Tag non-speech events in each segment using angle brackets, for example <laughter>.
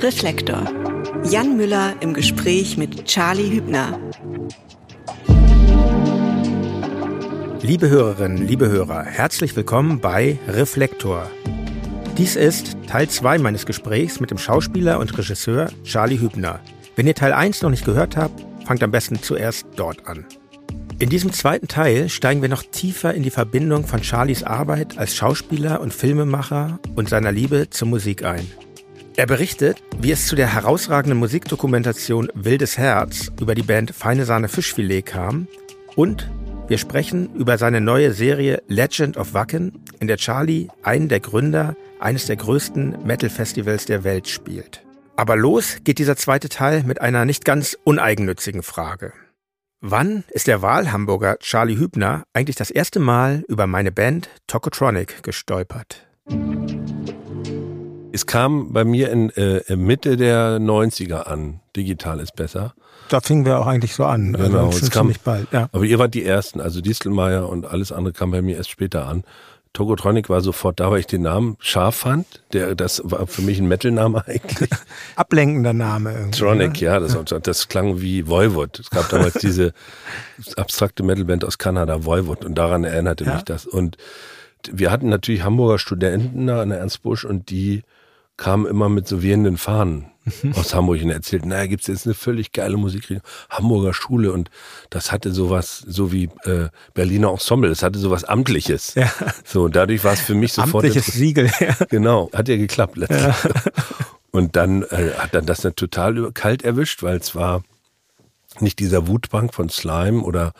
Reflektor. Jan Müller im Gespräch mit Charlie Hübner. Liebe Hörerinnen, liebe Hörer, herzlich willkommen bei Reflektor. Dies ist Teil 2 meines Gesprächs mit dem Schauspieler und Regisseur Charlie Hübner. Wenn ihr Teil 1 noch nicht gehört habt, fangt am besten zuerst dort an. In diesem zweiten Teil steigen wir noch tiefer in die Verbindung von Charlies Arbeit als Schauspieler und Filmemacher und seiner Liebe zur Musik ein. Er berichtet, wie es zu der herausragenden Musikdokumentation Wildes Herz über die Band Feine Sahne Fischfilet kam und wir sprechen über seine neue Serie Legend of Wacken, in der Charlie einen der Gründer eines der größten Metal-Festivals der Welt spielt. Aber los geht dieser zweite Teil mit einer nicht ganz uneigennützigen Frage. Wann ist der Wahlhamburger Charlie Hübner eigentlich das erste Mal über meine Band Tokotronic gestolpert? Es kam bei mir in äh, Mitte der 90er an. Digital ist besser. Da fingen wir auch eigentlich so an. Also genau, schon es kam, bald. Ja. Aber ihr wart die Ersten. Also Distelmeier und alles andere kam bei mir erst später an. Togotronic war sofort da, weil ich den Namen scharf fand. Der, das war für mich ein Metal-Name <laughs> eigentlich. Ablenkender Name irgendwie. Tronic, ne? ja, das, das klang wie Voivod. Es gab damals <laughs> diese abstrakte Metalband aus Kanada, Voivod, und daran erinnerte Ja. mich das. Und wir hatten natürlich Hamburger Studenten da an der Ernst Busch und die kamen immer mit so wehenden Fahnen <laughs> aus Hamburg und erzählten, naja, gibt's jetzt eine völlig geile Musikrichtung, Hamburger Schule und das hatte sowas, so wie äh, Berliner Ensemble, das hatte sowas Amtliches. Ja. So, und dadurch war es für mich sofort Amtliches. Siegel. Ja. Genau, hat ja geklappt letztlich. <laughs> Und dann äh, hat dann das total kalt erwischt, weil es war nicht dieser Wutpunk von Slime oder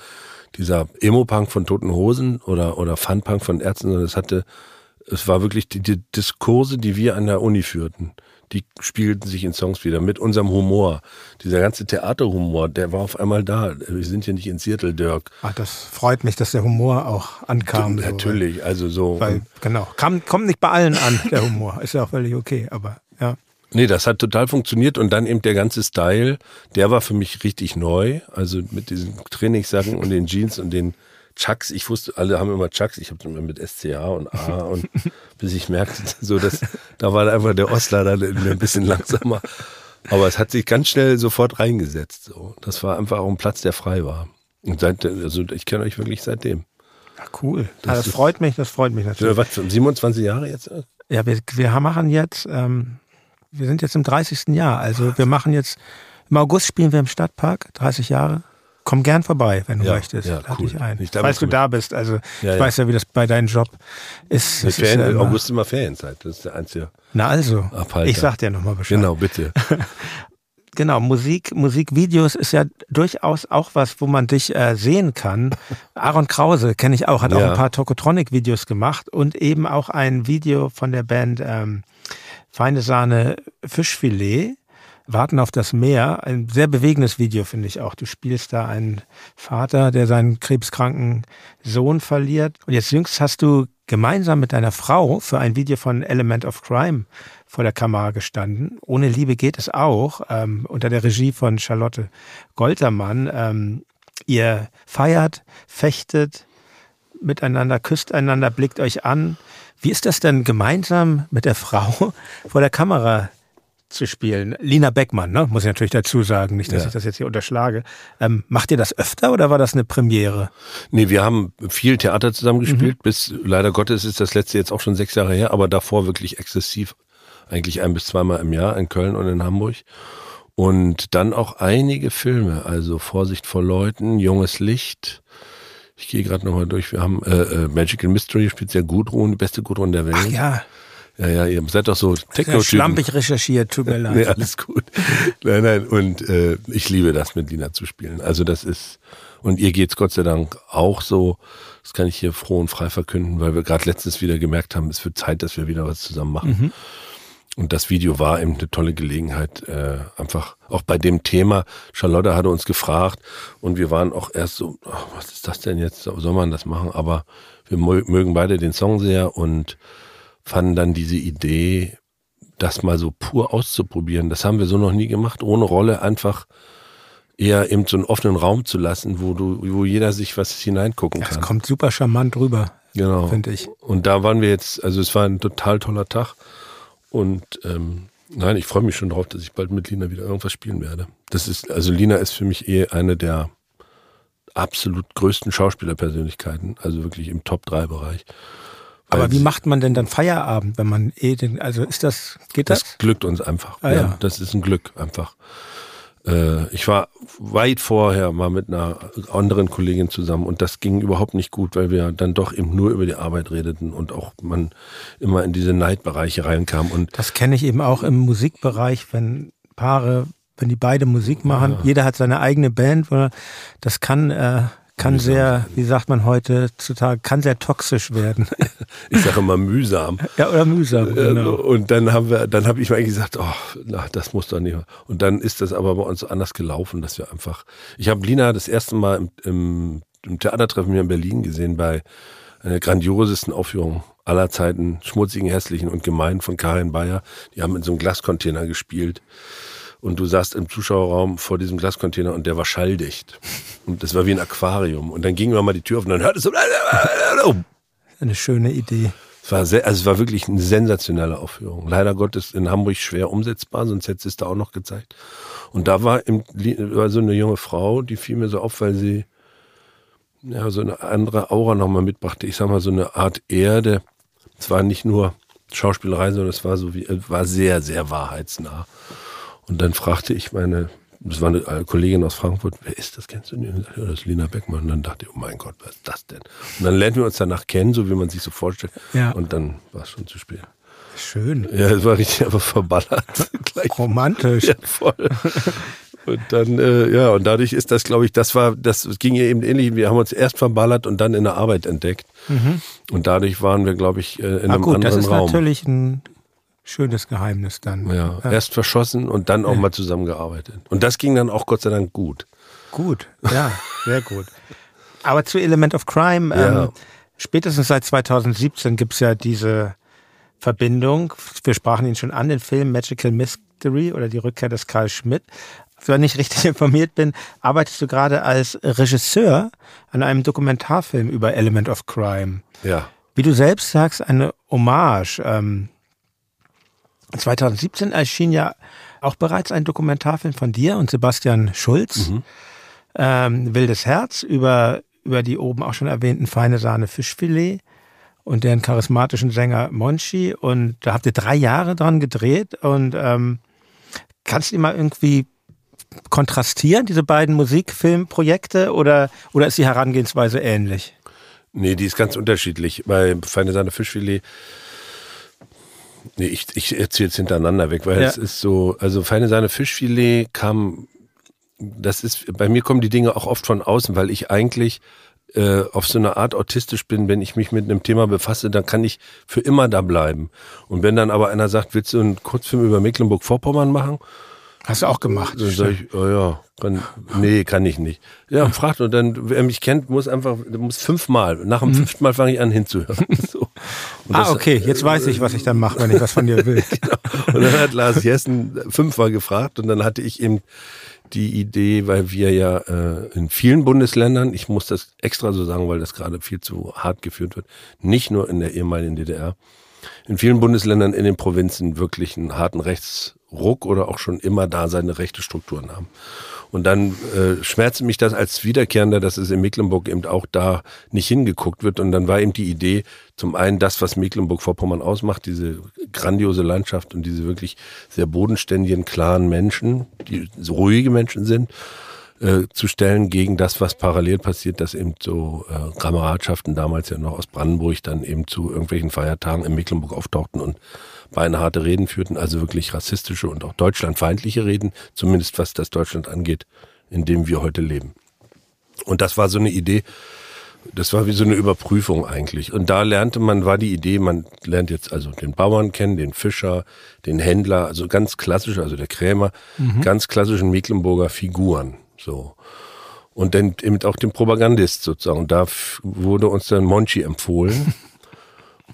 dieser Emo-Punk von Toten Hosen oder, oder Fun-Punk von Ärzten, sondern es hatte, es war wirklich die, die Diskurse, die wir an der Uni führten. Die spiegelten sich in Songs wieder mit unserem Humor. Dieser ganze Theaterhumor, der war auf einmal da. Wir sind ja nicht in Seattle, Dirk. Ah, das freut mich, dass der Humor auch ankam. so. Natürlich, also so. Weil, genau, kam, kommt nicht bei allen an, der Humor. Ist ja auch völlig okay, aber ja. Nee, das hat total funktioniert und dann eben der ganze Style, der war für mich richtig neu. Also mit diesen Trainingssachen und den Jeans und den Chucks. Ich wusste, alle haben immer Chucks. Ich habe immer mit SCH und A <laughs> und bis ich merkte, so dass da war einfach der Ostler dann ein bisschen langsamer. Aber es hat sich ganz schnell sofort reingesetzt. So, das war einfach auch ein Platz, der frei war. Und seit, also ich kenne euch wirklich seitdem. Ja, cool. Das Das, das ist- freut mich, das freut mich natürlich. was, 27 Jahre jetzt? Ja, wir, wir machen jetzt, ähm, wir sind jetzt im 30. Jahr. Also wir machen jetzt, im August spielen wir im Stadtpark, 30 Jahre. Komm gern vorbei, wenn du Ja, möchtest. ja, Lad cool. dich ein. Ich darf Falls du da bist. Also Ja, ich weiß ja, wie das bei deinem Job ist. Es ist Ferien, ja immer- August immer Ferienzeit. Das ist der einzige. Na also, Abhalter. ich sag dir nochmal Bescheid. Genau, bitte. <laughs> Genau, Musik, Musikvideos ist ja durchaus auch was, wo man dich äh, sehen kann. Aaron Krause kenne ich auch, hat auch ein paar Tokotronic-Videos gemacht und eben auch ein Video von der Band ähm, Feine Sahne Fischfilet. Warten auf das Meer. Ein sehr bewegendes Video, finde ich auch. Du spielst da einen Vater, der seinen krebskranken Sohn verliert. Und jetzt jüngst hast du gemeinsam mit deiner Frau für ein Video von Element of Crime vor der Kamera gestanden. Ohne Liebe geht es auch, ähm, unter der Regie von Charlotte Goltermann. Ähm, ihr feiert, fechtet miteinander, küsst einander, blickt euch an. Wie ist das denn gemeinsam mit der Frau <laughs> vor der Kamera zu spielen? Lina Beckmann, ne? muss ich natürlich dazu sagen, nicht, dass Ja. ich das jetzt hier unterschlage. Ähm, macht ihr das öfter oder war das eine Premiere? Nee, wir haben viel Theater zusammen gespielt, bis leider Gottes ist das letzte jetzt auch schon sechs Jahre her, aber davor wirklich exzessiv, eigentlich ein bis zweimal im Jahr in Köln und in Hamburg. Und dann auch einige Filme, also Vorsicht vor Leuten, Junges Licht. Ich gehe gerade nochmal durch. Wir haben äh, äh, Magical Mystery, speziell Gudrun, die beste Gudrun der Welt. Ach ja, ja, ja, ihr seid doch so sehr Techno-Typen. schlampig recherchiert, tut mir leid. Nee, alles gut. Nein, nein, und äh, ich liebe das, mit Lina zu spielen. Also das ist, und ihr geht's Gott sei Dank auch so. Das kann ich hier froh und frei verkünden, weil wir gerade letztens wieder gemerkt haben, es wird Zeit, dass wir wieder was zusammen machen. Und das Video war eben eine tolle Gelegenheit, äh, einfach auch bei dem Thema. Charlotte hatte uns gefragt und wir waren auch erst so, ach, was ist das denn jetzt? Soll man das machen? Aber wir mö- mögen beide den Song sehr und fanden dann diese Idee, das mal so pur auszuprobieren. Das haben wir so noch nie gemacht, ohne Rolle einfach eher eben so einen offenen Raum zu lassen, wo du, wo jeder sich was hineingucken Das kann. kommt super charmant rüber, Genau. finde ich. Und da waren wir jetzt, also es war ein total toller Tag und ähm, Nein, ich freue mich schon drauf, dass ich bald mit Lina wieder irgendwas spielen werde. Das ist, also Lina ist für mich eh eine der absolut größten Schauspielerpersönlichkeiten, also wirklich im Top-3-Bereich. Aber wie macht man denn dann Feierabend, wenn man eh den, also ist das, geht das? Das glückt uns einfach. Ah, ja. Das ist ein Glück einfach. Äh, ich war weit vorher mal mit einer anderen Kollegin zusammen und das ging überhaupt nicht gut, weil wir dann doch eben nur über die Arbeit redeten und auch man immer in diese Neidbereiche reinkam. Und Das kenne ich eben auch im Musikbereich, wenn Paare, wenn die beide Musik machen, jeder hat seine eigene Band, das kann, äh, kann sehr, wie sagt man heutzutage, kann sehr toxisch werden. <laughs> ich sage immer mühsam. ja, oder mühsam, Ja, genau. Und dann haben wir, dann habe ich mir eigentlich gesagt, oh, na, das muss doch nicht. Und dann ist das aber bei uns anders gelaufen, dass wir einfach. Ich habe Lina das erste Mal im, im, im Theatertreffen hier in Berlin gesehen bei einer grandiosesten Aufführung aller Zeiten, schmutzigen, hässlichen und gemein von Karin Bayer. Die haben in so einem Glascontainer gespielt. Und du saßt im Zuschauerraum vor diesem Glascontainer und der war schalldicht. Und das war wie ein Aquarium. Und dann ging wir mal die Tür auf und dann hörte es so. Eine schöne Idee. Es war, sehr, also es war wirklich eine sensationelle Aufführung. Leider Gottes in Hamburg schwer umsetzbar, sonst hätte es da auch noch gezeigt. Und da war, im, war so eine junge Frau, die fiel mir so auf, weil sie ja, so eine andere Aura nochmal mitbrachte. Ich sag mal, so eine Art Erde. Es war nicht nur Schauspielerei, sondern es war so wie, war sehr, sehr wahrheitsnah. Und dann fragte ich meine, das war eine Kollegin aus Frankfurt, wer ist das? Kennst du den? Und ich sagte, Ja, das ist Lina Beckmann. Und dann dachte ich, oh mein Gott, was ist das denn? Und dann lernten wir uns danach kennen, so wie man sich so vorstellt. Ja. Und dann war es schon zu spät. Schön. Ja, es war richtig aber verballert. <laughs> Gleich. Romantisch. Ja, voll. Und dann, äh, ja, und dadurch ist das, glaube ich, das war, das ging ja eben ähnlich. Wir haben uns erst verballert und dann in der Arbeit entdeckt. Und dadurch waren wir, glaube ich, äh, in Ah einem gut, das anderen ist Raum. natürlich ein schönes Geheimnis dann. ja, erst verschossen und dann auch mal zusammengearbeitet. Und das ging dann auch Gott sei Dank gut. Gut, ja, sehr gut. Aber zu Element of Crime, Ja. ähm, spätestens seit 2017 gibt's ja diese Verbindung. Wir sprachen ihn schon an, den Film Magical Mystery oder die Rückkehr des Karl Schmidt. Wenn ich richtig <laughs> informiert bin, arbeitest du gerade als Regisseur an einem Dokumentarfilm über Element of Crime. Ja. Wie du selbst sagst, eine Hommage. Ähm, 2017 erschien ja auch bereits ein Dokumentarfilm von dir und Sebastian Schulz, ähm, Wildes Herz, über, über die oben auch schon erwähnten feine Sahne Fischfilet und deren charismatischen Sänger Monchi. Und da habt ihr drei Jahre dran gedreht und ähm, kannst du die mal irgendwie kontrastieren, diese beiden Musikfilmprojekte, oder, oder ist die Herangehensweise ähnlich? Nee, die ist ganz unterschiedlich. Bei Feine Sahne Fischfilet, nee, ich, ich erzähle es hintereinander weg, weil Ja. es ist so, also Feine Sahne Fischfilet kam, das ist, bei mir kommen die Dinge auch oft von außen, weil ich eigentlich äh, auf so eine Art autistisch bin, wenn ich mich mit einem Thema befasse, dann kann ich für immer da bleiben. Und wenn dann aber einer sagt, willst du einen Kurzfilm über Mecklenburg-Vorpommern machen? Hast du auch gemacht. Dann sage ich, oh ja, kann, nee, kann ich nicht. Ja, fragt und dann, wer mich kennt, muss einfach, muss fünfmal. Nach dem fünften Mal fange ich an hinzuhören. <laughs> So. Und. Ah, das- okay, jetzt weiß ich, was ich dann mache, wenn ich was von dir will. <laughs> Und dann hat Lars Jessen fünfmal gefragt und dann hatte ich eben die Idee, weil wir ja äh, in vielen Bundesländern, ich muss das extra so sagen, weil das gerade viel zu hart geführt wird, nicht nur in der ehemaligen DDR, in vielen Bundesländern in den Provinzen wirklich einen harten Rechtsruck oder auch schon immer da seine rechte Strukturen haben. Und dann äh, schmerzte mich das als Wiederkehrender, dass es in Mecklenburg eben auch da nicht hingeguckt wird. Und dann war eben die Idee, zum einen das, was Mecklenburg-Vorpommern ausmacht, diese grandiose Landschaft und diese wirklich sehr bodenständigen, klaren Menschen, die so ruhige Menschen sind, äh, zu stellen gegen das, was parallel passiert, dass eben so äh, Kameradschaften damals ja noch aus Brandenburg dann eben zu irgendwelchen Feiertagen in Mecklenburg auftauchten und beinharte Reden führten, also wirklich rassistische und auch deutschlandfeindliche Reden, zumindest was das Deutschland angeht, in dem wir heute leben. Und das war so eine Idee, das war wie so eine Überprüfung eigentlich. Und da lernte man, war die Idee, man lernt jetzt also den Bauern kennen, den Fischer, den Händler, also ganz klassisch, also der Krämer, ganz klassischen Mecklenburger Figuren, so. Und dann eben auch den Propagandist sozusagen. Und da wurde uns dann Monchi empfohlen. <laughs>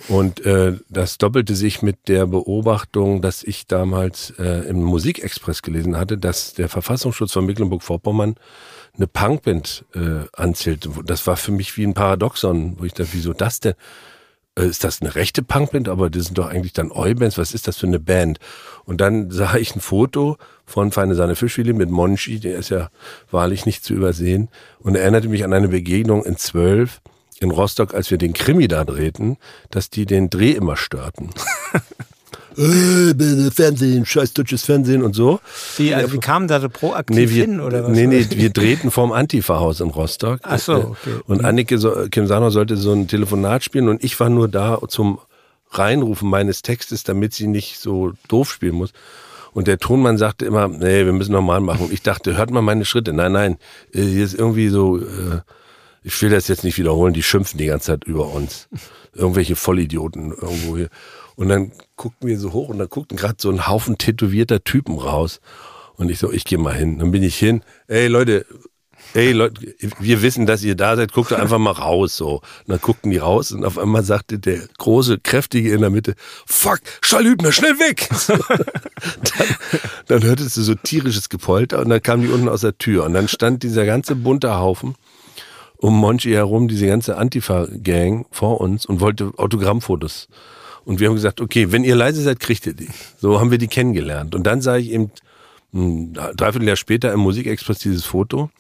Und äh, das doppelte sich mit der Beobachtung, dass ich damals äh, im Musikexpress gelesen hatte, dass der Verfassungsschutz von Mecklenburg-Vorpommern eine Punkband äh, anzählte. Das war für mich wie ein Paradoxon, wo ich dachte, wieso das denn? äh, ist das eine rechte Punkband? Aber das sind doch eigentlich dann Oi-Bands. Was ist das für eine Band? Und dann sah ich ein Foto von Feine Sahne Fischfilet mit Monchi, der ist ja wahrlich nicht zu übersehen. Und erinnerte mich an eine Begegnung in zwölf in Rostock, als wir den Krimi da drehten, dass die den Dreh immer störten. <laughs> äh, Fernsehen, scheiß deutsches Fernsehen und so. Wie, also, wie kamen da so proaktiv nee, wir, hin oder was? Nee, nee, wir drehten vorm Antifa-Haus in Rostock. Ach so, okay. Und Annike Kimsano sollte so ein Telefonat spielen und ich war nur da zum Reinrufen meines Textes, damit sie nicht so doof spielen muss. Und der Tonmann sagte immer, nee, wir müssen nochmal machen. Ich dachte, hört mal meine Schritte. Nein, nein, äh, hier ist irgendwie so, äh, ich will das jetzt nicht wiederholen, die schimpfen die ganze Zeit über uns. Irgendwelche Vollidioten irgendwo hier. Und dann guckten wir so hoch und da guckten gerade so ein Haufen tätowierter Typen raus. Und ich so, ich gehe mal hin. Dann bin ich hin. Ey Leute, ey Leute, wir wissen, dass ihr da seid, guckt einfach mal raus so. Und dann guckten die raus und auf einmal sagte der große, kräftige in der Mitte, fuck, Schallhübner, schnell weg! <laughs> dann, dann hörtest du so tierisches Gepolter und dann kamen die unten aus der Tür und dann stand dieser ganze bunte Haufen um Monchi herum, diese ganze Antifa-Gang vor uns und wollte Autogrammfotos und wir haben gesagt, okay, wenn ihr leise seid, kriegt ihr die. So haben wir die kennengelernt. Und dann sah ich eben ein Dreivierteljahr später im Musikexpress dieses Foto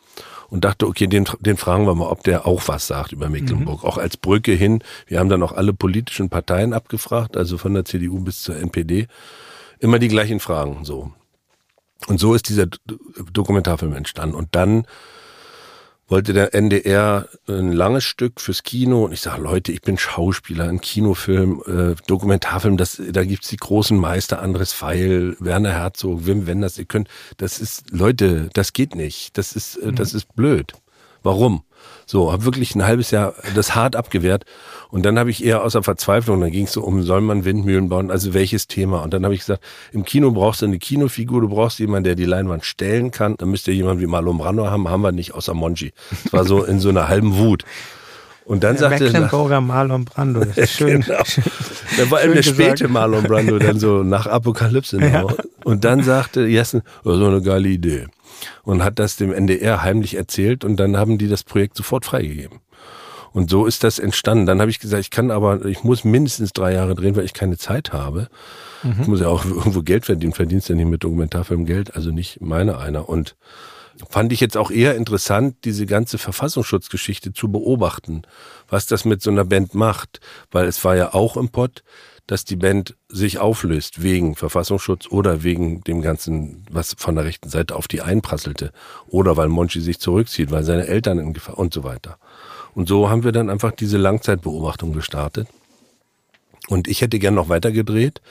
und dachte, okay, den, den fragen wir mal, ob der auch was sagt über Mecklenburg. Mhm. Auch als Brücke hin. Wir haben dann auch alle politischen Parteien abgefragt, also von der CDU bis zur NPD. Immer die gleichen Fragen, so. Und so ist dieser Dokumentarfilm entstanden. Und dann wollte der NDR ein langes Stück fürs Kino und ich sage, Leute, ich bin Schauspieler, ein Kinofilm, äh, Dokumentarfilm, das, da gibt's die großen Meister, Andres Feil, Werner Herzog, Wim Wenders, ihr könnt, das ist, Leute, das geht nicht, das ist, äh, das ist blöd. Warum? So, habe wirklich ein halbes Jahr das hart abgewehrt und dann habe ich eher außer Verzweiflung, dann ging es so um, soll man Windmühlen bauen, also welches Thema? Und dann habe ich gesagt, im Kino brauchst du eine Kinofigur, du brauchst jemanden, der die Leinwand stellen kann. Dann müsst ihr jemanden wie Marlon Brando haben, haben wir nicht, außer Monchi. Das war so in so einer halben Wut. Und dann der sagte Mecklenburger Marlon Brando, das ist schön. genau. Da war eben der späte Marlon Brando, dann so nach Apokalypse. Ja. Und dann sagte Jessen, oh, so eine geile Idee. Und hat das dem NDR heimlich erzählt und dann haben die das Projekt sofort freigegeben. Und so ist das entstanden. Dann habe ich gesagt, ich kann aber, ich muss mindestens drei Jahre drehen, weil ich keine Zeit habe. Mhm. Ich muss ja auch irgendwo Geld verdienen. Verdienst ja nicht mit Dokumentarfilm Geld, also nicht meine einer. Und fand ich jetzt auch eher interessant, diese ganze Verfassungsschutzgeschichte zu beobachten, was das mit so einer Band macht. Weil es war ja auch im Pott, dass die Band sich auflöst wegen Verfassungsschutz oder wegen dem Ganzen, was von der rechten Seite auf die einprasselte. Oder weil Monchi sich zurückzieht, weil seine Eltern in Gefahr und so weiter. Und so haben wir dann einfach diese Langzeitbeobachtung gestartet. Und ich hätte gern noch weiter gedreht,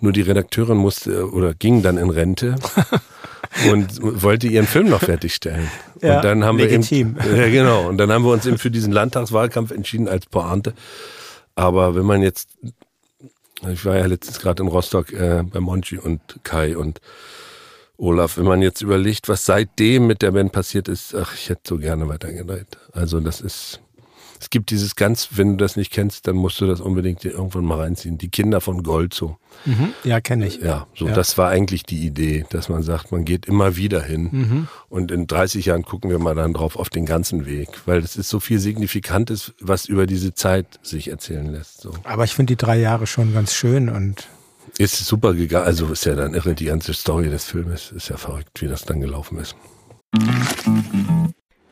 nur die Redakteurin musste oder ging dann in Rente <laughs> und wollte ihren Film noch fertigstellen. Ja, und dann haben legitim. wir <laughs> eben, ja genau, und dann haben wir uns eben für diesen Landtagswahlkampf entschieden als Pointe. Aber wenn man jetzt, ich war ja letztens gerade in Rostock äh, bei Monchi und Kai und Olaf, wenn man jetzt überlegt, was seitdem mit der Band passiert ist, ach, ich hätte so gerne weitergedreht. Also das ist, es gibt dieses ganz, wenn du das nicht kennst, dann musst du das unbedingt dir irgendwann mal reinziehen. Die Kinder von Gold so. Mhm. Ja, kenne ich. Ja, so ja. das war eigentlich die Idee, dass man sagt, man geht immer wieder hin mhm. und in 30 Jahren gucken wir mal dann drauf auf den ganzen Weg, weil es ist so viel Signifikantes, was über diese Zeit sich erzählen lässt. So. Aber ich finde die drei Jahre schon ganz schön und ist super gegangen. Also ist ja dann irre, die ganze Story des Filmes. Ist ja verrückt, wie das dann gelaufen ist.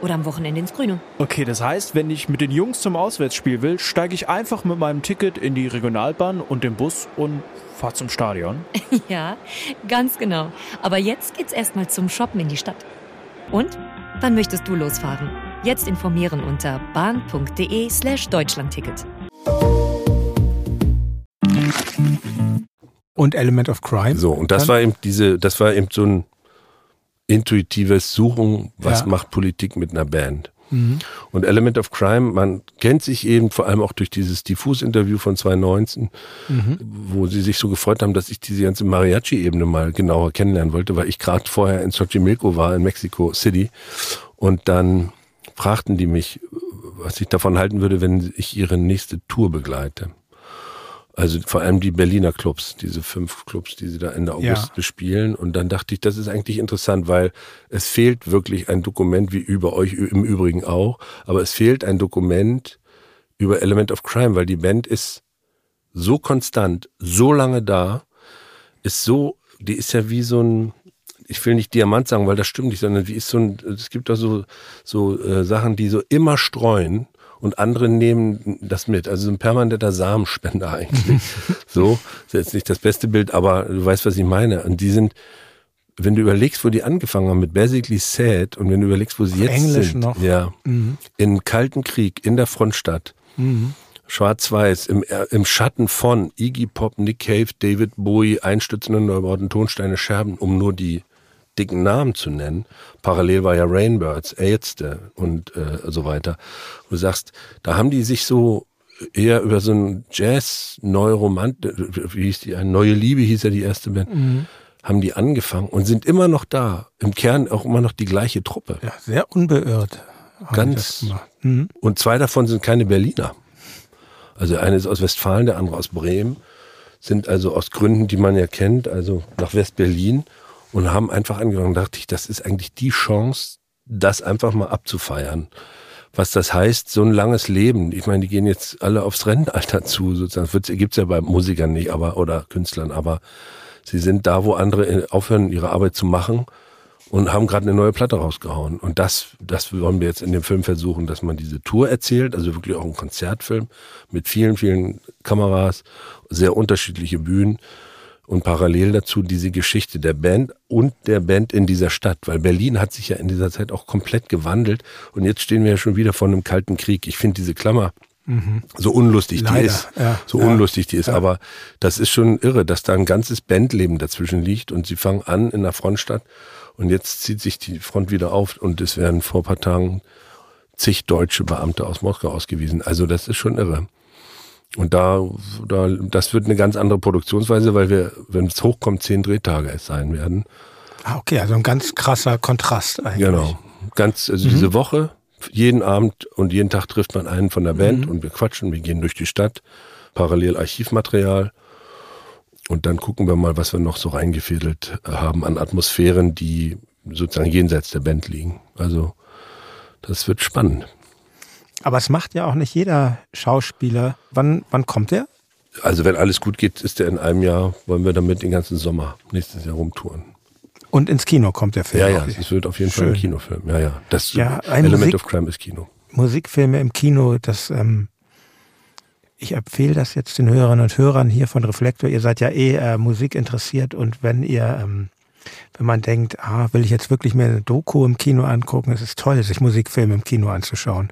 Oder am Wochenende ins Grüne. Okay, das heißt, wenn ich mit den Jungs zum Auswärtsspiel will, steige ich einfach mit meinem Ticket in die Regionalbahn und den Bus und fahre zum Stadion. <laughs> ja, ganz genau. Aber jetzt geht's erstmal zum Shoppen in die Stadt. Und? Wann möchtest du losfahren? Jetzt informieren unter bahn.de slash Deutschlandticket. und Element of Crime. So, und das dann? war eben diese, das war eben so ein intuitives Suchen, was ja. macht Politik mit einer Band. Mhm. Und Element of Crime, man kennt sich eben vor allem auch durch dieses Diffus-Interview von 2019, mhm. wo sie sich so gefreut haben, dass ich diese ganze Mariachi-Ebene mal genauer kennenlernen wollte, weil ich gerade vorher in Xochimilco war, in Mexico City. Und dann fragten die mich, was ich davon halten würde, wenn ich ihre nächste Tour begleite. Also vor allem die Berliner Clubs, diese fünf Clubs, die sie da Ende August ja. bespielen. Und dann dachte ich, das ist eigentlich interessant, weil es fehlt wirklich ein Dokument, wie über euch im Übrigen auch, aber es fehlt ein Dokument über Element of Crime, weil die Band ist so konstant, so lange da, ist so, die ist ja wie so ein, ich will nicht Diamant sagen, weil das stimmt nicht, sondern wie ist so ein, es gibt da so, so äh, Sachen, die so immer streuen und andere nehmen das mit. Also ein permanenter Samenspender <laughs> eigentlich. so, ist jetzt nicht das beste Bild, aber du weißt, was ich meine. Und die sind, wenn du überlegst, wo die angefangen haben mit Basically Sad und wenn du überlegst, wo sie jetzt Englisch sind, noch. ja, mhm. in Kalten Krieg, in der Frontstadt, mhm. Schwarz-Weiß, im, äh, im Schatten von Iggy Pop, Nick Cave, David Bowie, einstürzende Neubauten, Tonsteine, Scherben, um nur die dicken Namen zu nennen. Parallel war ja Rainbirds, Ärzte und äh, so weiter. du sagst, da haben die sich so eher über so ein Jazz, Neuromant, wie hieß die, eine neue Liebe hieß ja die erste Band, mhm. haben die angefangen und sind immer noch da. Im Kern auch immer noch die gleiche Truppe. Ja, sehr unbeirrt. Ganz. Mhm. Und zwei davon sind keine Berliner. Also eine ist aus Westfalen, der andere aus Bremen. Sind also aus Gründen, die man ja kennt, also nach West-Berlin und haben einfach angefangen, dachte ich, das ist eigentlich die Chance, das einfach mal abzufeiern. Was das heißt, so ein langes Leben. Ich meine, die gehen jetzt alle aufs Rentenalter zu, sozusagen. Das gibt's ja bei Musikern nicht, aber, oder Künstlern, aber sie sind da, wo andere aufhören, ihre Arbeit zu machen und haben gerade eine neue Platte rausgehauen. Und das, das wollen wir jetzt in dem Film versuchen, dass man diese Tour erzählt, also wirklich auch ein Konzertfilm mit vielen, vielen Kameras, sehr unterschiedliche Bühnen und parallel dazu diese Geschichte der Band und der Band in dieser Stadt, weil Berlin hat sich ja in dieser Zeit auch komplett gewandelt und jetzt stehen wir ja schon wieder vor einem kalten Krieg. Ich finde diese Klammer mhm. so unlustig Leider, die ist, ja, so ja, unlustig die ist, ja. aber das ist schon irre, dass da ein ganzes Bandleben dazwischen liegt und sie fangen an in der Frontstadt und jetzt zieht sich die Front wieder auf und es werden vor ein paar Tagen zig deutsche Beamte aus Moskau ausgewiesen. Also das ist schon irre. Und da, da, das wird eine ganz andere Produktionsweise, weil wir, wenn es hochkommt, zehn Drehtage es sein werden. Ah, okay, also ein ganz krasser Kontrast eigentlich. Genau. Ganz, also mhm. diese Woche, jeden Abend und jeden Tag trifft man einen von der Band mhm. und wir quatschen, wir gehen durch die Stadt, parallel Archivmaterial. Und dann gucken wir mal, was wir noch so reingefädelt haben an Atmosphären, die sozusagen jenseits der Band liegen. Also, das wird spannend. Aber es macht ja auch nicht jeder Schauspieler. Wann, wann kommt der? Also wenn alles gut geht, ist der in einem Jahr, wollen wir damit den ganzen Sommer nächstes Jahr rumtouren. Und ins Kino kommt der Film. Ja, ja, es wird auf jeden Schön. Fall ein Kinofilm. Ja, ja. Das ja, Element Musik, of Crime ist Kino. Musikfilme im Kino, das ähm, ich empfehle das jetzt den Hörerinnen und Hörern hier von Reflektor. Ihr seid ja eh äh, Musik interessiert und wenn ihr ähm, wenn man denkt, ah, will ich jetzt wirklich mir eine Doku im Kino angucken, es ist toll, sich Musikfilme im Kino anzuschauen,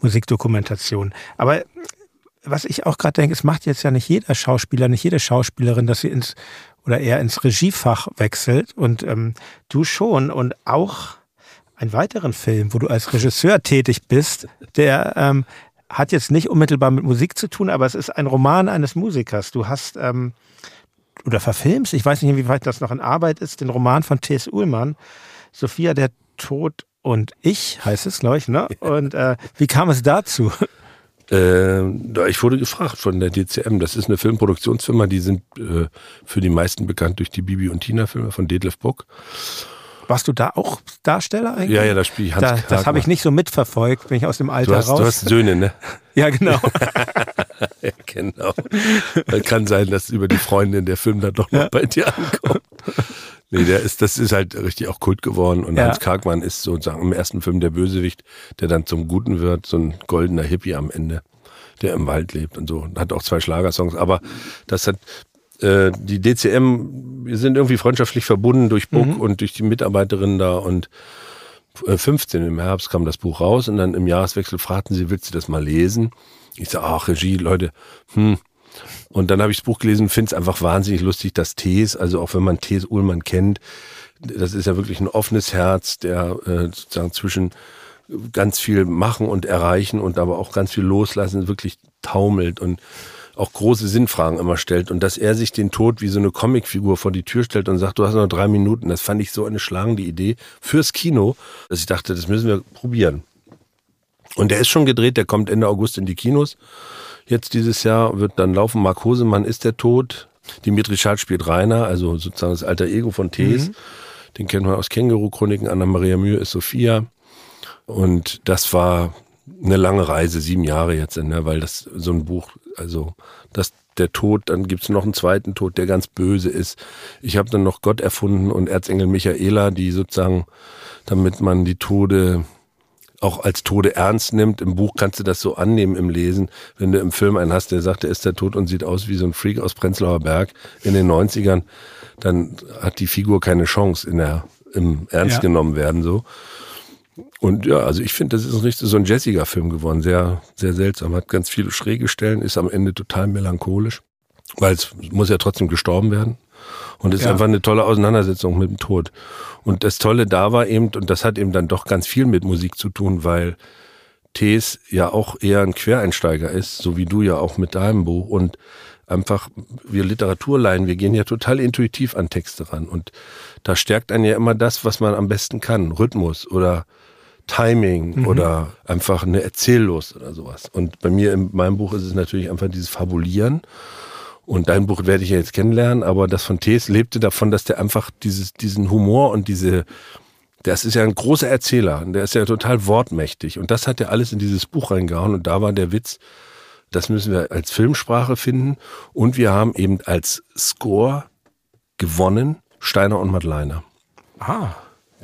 Musikdokumentation. Aber was ich auch gerade denke, es macht jetzt ja nicht jeder Schauspieler, nicht jede Schauspielerin, dass sie ins oder eher ins Regiefach wechselt und ähm, du schon und auch einen weiteren Film, wo du als Regisseur tätig bist, der ähm, hat jetzt nicht unmittelbar mit Musik zu tun, aber es ist ein Roman eines Musikers. Du hast ähm, oder verfilmst, ich weiß nicht, inwieweit das noch in Arbeit ist, den Roman von T.S. Uhlmann, Sophia der Tod und ich, heißt es, glaube ich, ne? Und äh, wie kam es dazu? <laughs> Äh, ich wurde gefragt von der DCM. Das ist eine Filmproduktionsfirma, die sind äh, für die meisten bekannt durch die Bibi und Tina Filme von Detlef Bock. Warst du da auch Darsteller eigentlich? Ja, ja, da spiele ich Hans da, Das habe ich nicht so mitverfolgt, bin ich aus dem Alter du hast, raus. Du hast Söhne, ne? <laughs> ja, genau. <laughs> ja, genau. Kann sein, dass über die Freundin der Film dann doch noch ja. bei dir ankommt. Nee, der ist, das ist halt richtig auch Kult geworden. Und ja. Hans Kargmann ist sozusagen im ersten Film der Bösewicht, der dann zum Guten wird, so ein goldener Hippie am Ende, der im Wald lebt und so. Hat auch zwei Schlagersongs. Aber das hat äh, die DCM, wir sind irgendwie freundschaftlich verbunden durch Buck mhm. und durch die Mitarbeiterinnen da und 15 äh, im Herbst kam das Buch raus und dann im Jahreswechsel fragten sie, willst du das mal lesen? Ich sage, ach Regie, Leute, hm. Und dann habe ich das Buch gelesen, finde es einfach wahnsinnig lustig, dass Tees, also auch wenn man Tees Ullmann kennt, das ist ja wirklich ein offenes Herz, der äh, sozusagen zwischen ganz viel machen und erreichen und aber auch ganz viel loslassen, wirklich taumelt und auch große Sinnfragen immer stellt und dass er sich den Tod wie so eine Comicfigur vor die Tür stellt und sagt, du hast noch drei Minuten. Das fand ich so eine schlagende Idee fürs Kino, dass ich dachte, das müssen wir probieren. Und der ist schon gedreht, der kommt Ende August in die Kinos. Jetzt dieses Jahr wird dann laufen. Mark Hosemann ist der Tod. Dimitri Schad spielt Rainer, also sozusagen das alter Ego von Thees. Mhm. Den kennt man aus Känguru-Chroniken. Anna-Maria Mühe ist Sophia. Und das war eine lange Reise, sieben Jahre jetzt, ne, weil das so ein Buch, also das der Tod, dann gibt's noch einen zweiten Tod, der ganz böse ist. Ich habe dann noch Gott erfunden und Erzengel Michaela, die sozusagen, damit man die Tode auch als Tode ernst nimmt. Im Buch kannst du das so annehmen im Lesen. Wenn du im Film einen hast, der sagt, er ist der Tod und sieht aus wie so ein Freak aus Prenzlauer Berg in den 90ern, dann hat die Figur keine Chance in der, im Ernst ja. genommen werden, so. Und ja, also ich finde, das ist ein richtig so ein Jessica-Film geworden. Sehr, sehr seltsam. Hat ganz viele schräge Stellen, ist am Ende total melancholisch, weil es muss ja trotzdem gestorben werden. Und es ja. ist einfach eine tolle Auseinandersetzung mit dem Tod. Und das Tolle da war eben, und das hat eben dann doch ganz viel mit Musik zu tun, weil Tees ja auch eher ein Quereinsteiger ist, so wie du ja auch mit deinem Buch. Und einfach, wir Literaturleihen, wir gehen ja total intuitiv an Texte ran. Und da stärkt einen ja immer das, was man am besten kann. Rhythmus oder Timing mhm. oder einfach eine Erzähllust oder sowas. Und bei mir in meinem Buch ist es natürlich einfach dieses Fabulieren. Und dein Buch werde ich ja jetzt kennenlernen, aber das von Thees lebte davon, dass der einfach dieses, diesen Humor und diese, das ist ja ein großer Erzähler, der ist ja total wortmächtig. Und das hat er alles in dieses Buch reingehauen. Und da war der Witz, das müssen wir als Filmsprache finden. Und wir haben eben als Score gewonnen Steiner und Madleiner. Ah.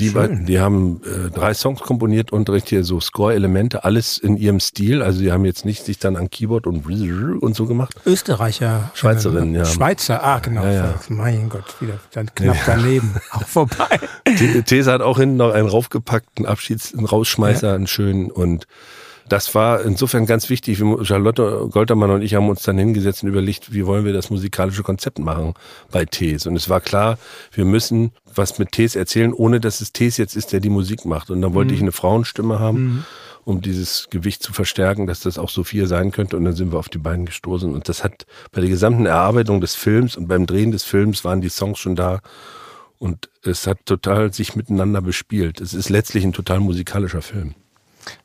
Die, die haben äh, drei Songs komponiert und richtig so Score-Elemente, alles in ihrem Stil. Also die haben jetzt nicht sich dann an Keyboard und und so gemacht. Österreicher. Schweizerin, ja. Schweizer, ah genau. Ja, ja. Mein Gott, wieder dann knapp daneben. <laughs> auch vorbei. These hat auch hinten noch einen raufgepackten Abschieds-, einen Rausschmeißer, einen schönen und das war insofern ganz wichtig. Charlotte Goltermann und ich haben uns dann hingesetzt und überlegt, wie wollen wir das musikalische Konzept machen bei Tees. Und es war klar, wir müssen was mit Tees erzählen, ohne dass es Tees jetzt ist, der die Musik macht. Und dann wollte mhm. ich eine Frauenstimme haben. Mhm um dieses Gewicht zu verstärken, dass das auch Sophia sein könnte. Und dann sind wir auf die beiden gestoßen. Und das hat bei der gesamten Erarbeitung des Films und beim Drehen des Films waren die Songs schon da. Und es hat total sich miteinander bespielt. Es ist letztlich ein total musikalischer Film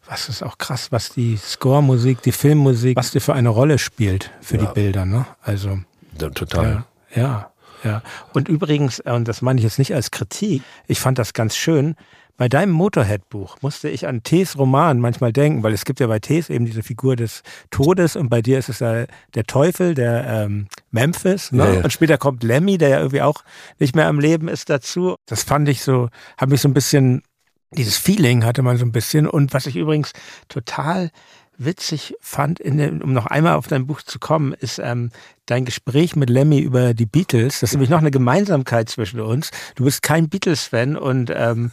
was ist auch krass, was die Score-Musik, die Filmmusik, was die für eine Rolle spielt für ja. die Bilder, ne? Also. Ja, total. Ja, ja, ja. Und übrigens, äh, und das meine ich jetzt nicht als Kritik, ich fand das ganz schön. Bei deinem Motorhead-Buch musste ich an Tees Roman manchmal denken, weil es gibt ja bei Tees eben diese Figur des Todes und bei dir ist es ja der Teufel, der ähm, Memphis. Ne? Ja, ja. Und später kommt Lemmy, der ja irgendwie auch nicht mehr am Leben ist, dazu. Das fand ich so, hat mich so ein bisschen dieses Feeling hatte man so ein bisschen. Und was ich übrigens total witzig fand, dem, um noch einmal auf dein Buch zu kommen, ist ähm, dein Gespräch mit Lemmy über die Beatles. Das ist nämlich noch eine Gemeinsamkeit zwischen uns. Du bist kein Beatles-Fan und ähm,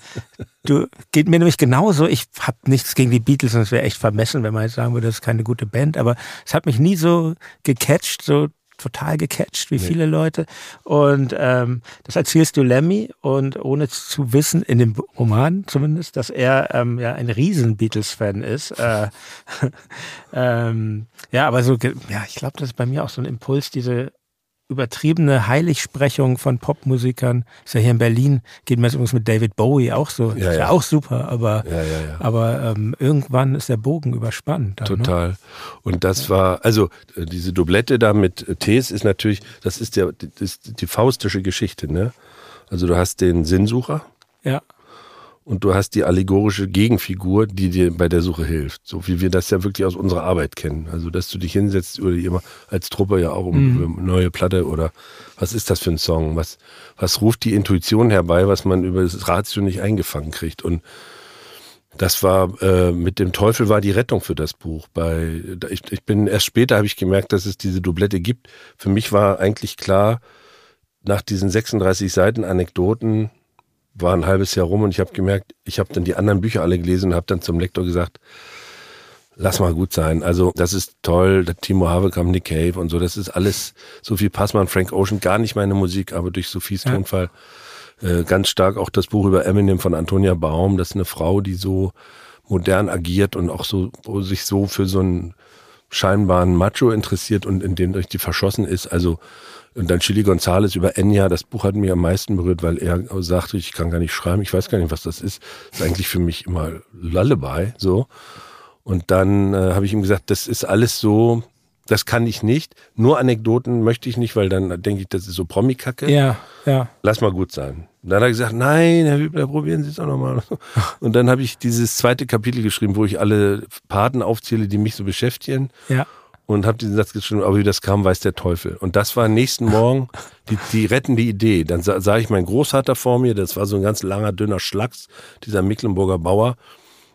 du geht mir nämlich genauso. Ich habe nichts gegen die Beatles und es wäre echt vermessen, wenn man jetzt sagen würde, das ist keine gute Band. Aber es hat mich nie so gecatcht, so total gecatcht, wie nee. viele Leute. Und ähm, das erzählst du Lemmy und ohne zu wissen, in dem Roman zumindest, dass er ähm, ja ein riesen Beatles-Fan ist. Äh, <laughs> ähm, ja, aber so, ja, ich glaube, das ist bei mir auch so ein Impuls, diese übertriebene Heiligsprechung von Popmusikern. Ist ja hier in Berlin, geht mir übrigens mit David Bowie auch so. Ja, ist ja, auch super, aber, ja, ja, aber ähm, irgendwann ist der Bogen überspannt. Dann, ne? Total. Ne? Und das war, also äh, diese Doublette da mit Tees ist natürlich, das ist der, das ist die faustische Geschichte, ne? Also du hast den Sinnsucher. Ja und du hast die allegorische Gegenfigur, die dir bei der Suche hilft. So wie wir das ja wirklich aus unserer Arbeit kennen. Also, dass du dich hinsetzt oder immer als Truppe ja auch um mhm. neue Platte oder was ist das für ein Song? Was, was ruft die Intuition herbei, was man über das Ratio nicht eingefangen kriegt? Und das war äh, mit dem Teufel war die Rettung für das Buch. Bei ich, ich bin erst später habe ich gemerkt, dass es diese Doublette gibt. Für mich war eigentlich klar, nach diesen 36 Seiten Anekdoten war ein halbes Jahr rum und ich habe gemerkt, ich habe dann die anderen Bücher alle gelesen und habe dann zum Lektor gesagt, lass mal gut sein. Also das ist toll, der Timo Haverkamp, Nick Cave und so, das ist alles, Sophie Passmann, Frank Ocean, gar nicht meine Musik, aber durch Sophies ja. Tonfall äh, ganz stark auch das Buch über Eminem von Antonia Baum, das ist eine Frau, die so modern agiert und auch so wo sich so für so einen scheinbaren Macho interessiert und in dem richtig verschossen ist. Also und dann Chili Gonzales über Enya, das Buch hat mich am meisten berührt, weil er sagte, ich kann gar nicht schreiben, ich weiß gar nicht, was das ist. Das ist eigentlich für mich immer Lullaby, so. Und dann äh, habe ich ihm gesagt, das ist alles so, das kann ich nicht. Nur Anekdoten möchte ich nicht, weil dann denke ich, das ist so Promi-Kacke. Ja, ja. Lass mal gut sein. Dann hat er gesagt, nein, Herr Hübner, probieren Sie es auch nochmal. <laughs> Und dann habe ich dieses zweite Kapitel geschrieben, wo ich alle Paten aufzähle, die mich so beschäftigen. Ja und habe diesen Satz geschrieben, aber wie das kam, weiß der Teufel. Und das war nächsten Morgen <laughs> die, die rettende Idee. Dann sah, sah ich meinen Großvater vor mir, das war so ein ganz langer, dünner Schlacks, dieser Mecklenburger Bauer,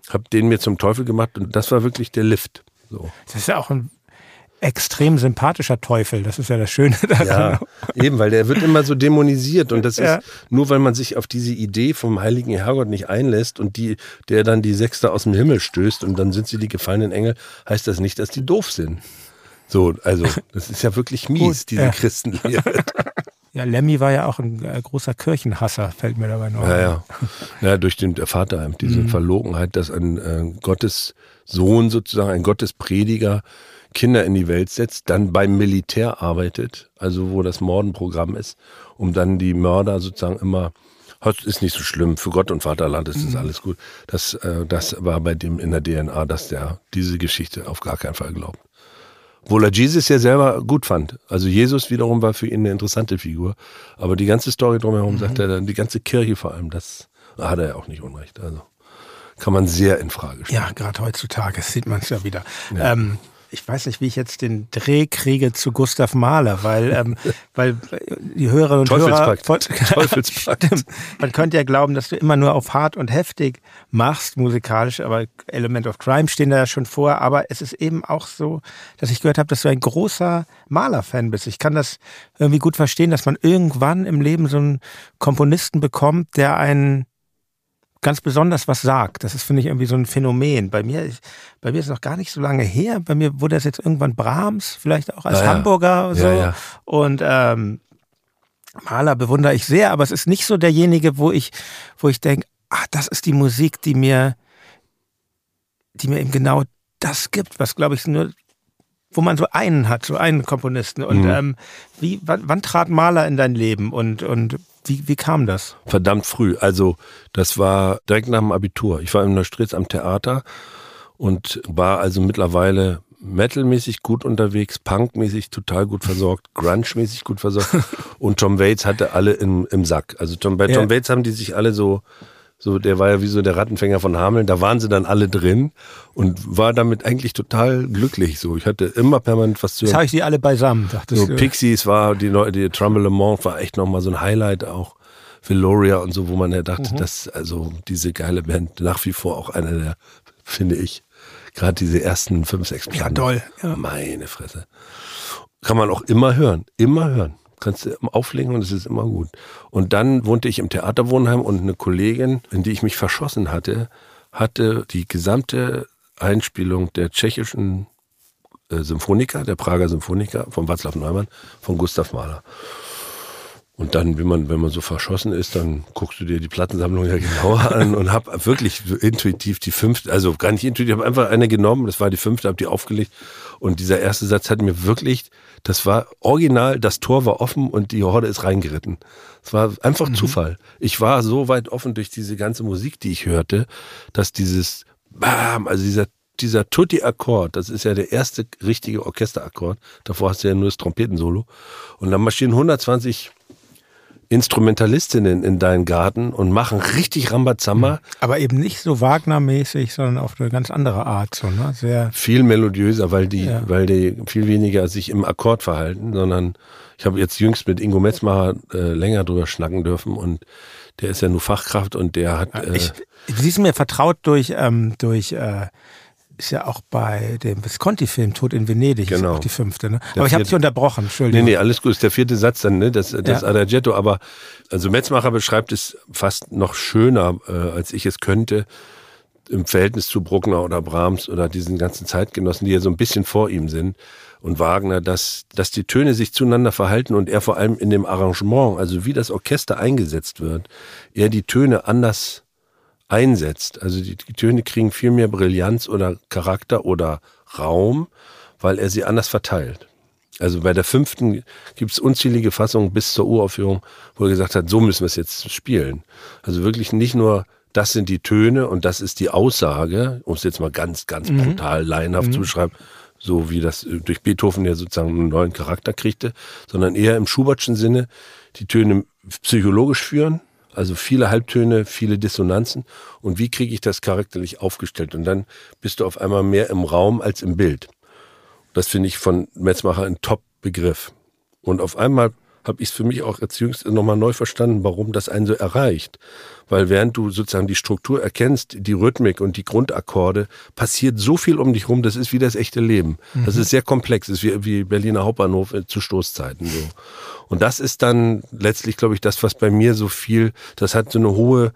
habe den mir zum Teufel gemacht und das war wirklich der Lift. So. Das ist ja auch ein extrem sympathischer Teufel. Das ist ja das Schöne <laughs> daran. Ja, eben, weil der wird immer so dämonisiert und das ja. ist nur, weil man sich auf diese Idee vom heiligen Herrgott nicht einlässt und die, der dann die Sechste aus dem Himmel stößt und dann sind sie die gefallenen Engel, heißt das nicht, dass die doof sind. So, also, das ist ja wirklich mies, diese ja. Christenlehre. <laughs> Ja, Lemmy war ja auch ein äh, großer Kirchenhasser, fällt mir dabei noch ja, Ja, ja. durch den Vater, diese mhm. Verlogenheit, dass ein äh, Gottes Sohn sozusagen, ein Gottesprediger Kinder in die Welt setzt, dann beim Militär arbeitet, also wo das Mordenprogramm ist, um dann die Mörder sozusagen immer ist nicht so schlimm. Für Gott und Vaterland ist das mhm. alles gut. Das, äh, das war bei dem in der DNA, dass der diese Geschichte auf gar keinen Fall glaubt. Obwohl er Jesus ja selber gut fand. Also Jesus wiederum war für ihn eine interessante Figur. Aber die ganze Story drumherum, mhm. sagt er dann, die ganze Kirche vor allem, das hat er ja auch nicht unrecht. Also kann man sehr in Frage stellen. Ja, gerade heutzutage sieht man es ja wieder. Ja. Ähm, ich weiß nicht, wie ich jetzt den Dreh kriege zu Gustav Mahler, weil, ähm, <laughs> weil die Hörerinnen und Hörer. Teufelspakt. <laughs> Man könnte ja glauben, dass du immer nur auf hart und heftig machst, musikalisch, aber Element of Crime stehen da ja schon vor. Aber es ist eben auch so, dass ich gehört habe, dass du ein großer Maler-Fan bist. Ich kann das irgendwie gut verstehen, dass man irgendwann im Leben so einen Komponisten bekommt, der einen ganz besonders was sagt. Das ist, finde ich, irgendwie so ein Phänomen. Bei mir, bei mir ist es noch gar nicht so lange her. Bei mir wurde das jetzt irgendwann Brahms, vielleicht auch als ja, Hamburger so. Ja, und ähm, Maler bewundere ich sehr, aber es ist nicht so derjenige, wo ich, wo ich denke, ah, das ist die Musik, die mir, die mir eben genau das gibt, was glaube ich nur, wo man so einen hat, so einen Komponisten. Und mhm. ähm, wie, wann, wann trat Maler in dein Leben und und wie, wie kam das? Verdammt früh. Also, das war direkt nach dem Abitur. Ich war in Neustrelitz am Theater und war also mittlerweile metalmäßig gut unterwegs, punkmäßig total gut versorgt, <laughs> grunge-mäßig gut versorgt und Tom Waits hatte alle im, im Sack. Also Tom, bei ja. Tom Waits haben die sich alle so so, der war ja wie so der Rattenfänger von Hameln. Da waren sie dann alle drin und war damit eigentlich total glücklich. So, ich hatte immer permanent was zu. Jetzt habe ich die alle beisammen. So, Pixies war die, die Tremblement war echt nochmal so ein Highlight auch. Veloria und so, wo man ja dachte, mhm. dass also diese geile Band nach wie vor auch einer der, finde ich, gerade diese ersten fünf, sechs Platten. Ja, toll. Ja. Meine Fresse. Kann man auch immer hören, immer hören kannst du auflegen und es ist immer gut. Und dann wohnte ich im Theaterwohnheim und eine Kollegin, in die ich mich verschossen hatte, hatte die gesamte Einspielung der tschechischen äh, Symphoniker, der Prager Symphoniker von Václav Neumann, von Gustav Mahler. Und dann, wenn man, wenn man so verschossen ist, dann guckst du dir die Plattensammlung ja genauer an und hab wirklich intuitiv die fünfte, also gar nicht intuitiv, habe einfach eine genommen, das war die fünfte, habe die aufgelegt. Und dieser erste Satz hat mir wirklich das war original, das Tor war offen und die Horde ist reingeritten. Es war einfach mhm. Zufall. Ich war so weit offen durch diese ganze Musik, die ich hörte, dass dieses Bam, also dieser dieser Tutti-Akkord, das ist ja der erste richtige Orchesterakkord. Davor hast du ja nur das Trompetensolo. Und dann marschieren 120 Instrumentalistinnen in deinen Garten und machen richtig Rambazamba. Aber eben nicht so Wagner-mäßig, sondern auf eine ganz andere Art. So, ne? Sehr viel melodiöser, weil die, ja. weil die viel weniger sich im Akkord verhalten, sondern ich habe jetzt jüngst mit Ingo Metzmacher äh, länger drüber schnacken dürfen und der ist ja nur Fachkraft und der hat. Äh, ich, Sie ist mir vertraut durch, ähm, durch äh, ist ja auch bei dem Visconti-Film Tod in Venedig, genau. ist auch die fünfte. Ne? Aber ich habe dich unterbrochen, Entschuldigung. Nee, nee, alles gut, ist der vierte Satz dann, ne? das, das ja. Adagietto. Aber also Metzmacher beschreibt es fast noch schöner, äh, als ich es könnte, im Verhältnis zu Bruckner oder Brahms oder diesen ganzen Zeitgenossen, die ja so ein bisschen vor ihm sind. Und Wagner, dass, dass die Töne sich zueinander verhalten und er vor allem in dem Arrangement, also wie das Orchester eingesetzt wird, er die Töne anders einsetzt. Also die, die Töne kriegen viel mehr Brillanz oder Charakter oder Raum, weil er sie anders verteilt. Also bei der fünften gibt es unzählige Fassungen bis zur Uraufführung, wo er gesagt hat, so müssen wir es jetzt spielen. Also wirklich nicht nur, das sind die Töne und das ist die Aussage, um es jetzt mal ganz, ganz mhm. brutal laienhaft mhm. zu beschreiben, so wie das äh, durch Beethoven ja sozusagen einen neuen Charakter kriegte, sondern eher im Schubertschen Sinne die Töne psychologisch führen, also viele Halbtöne, viele Dissonanzen. Und wie kriege ich das charakterlich aufgestellt? Und dann bist du auf einmal mehr im Raum als im Bild. Das finde ich von Metzmacher ein Top-Begriff. Und auf einmal habe ich es für mich auch Jüngste nochmal neu verstanden, warum das einen so erreicht. Weil während du sozusagen die Struktur erkennst, die Rhythmik und die Grundakkorde, passiert so viel um dich rum, das ist wie das echte Leben. Mhm. Das ist sehr komplex, das ist wie, wie Berliner Hauptbahnhof äh, zu Stoßzeiten. So. Und das ist dann letztlich, glaube ich, das, was bei mir so viel, das hat so eine hohe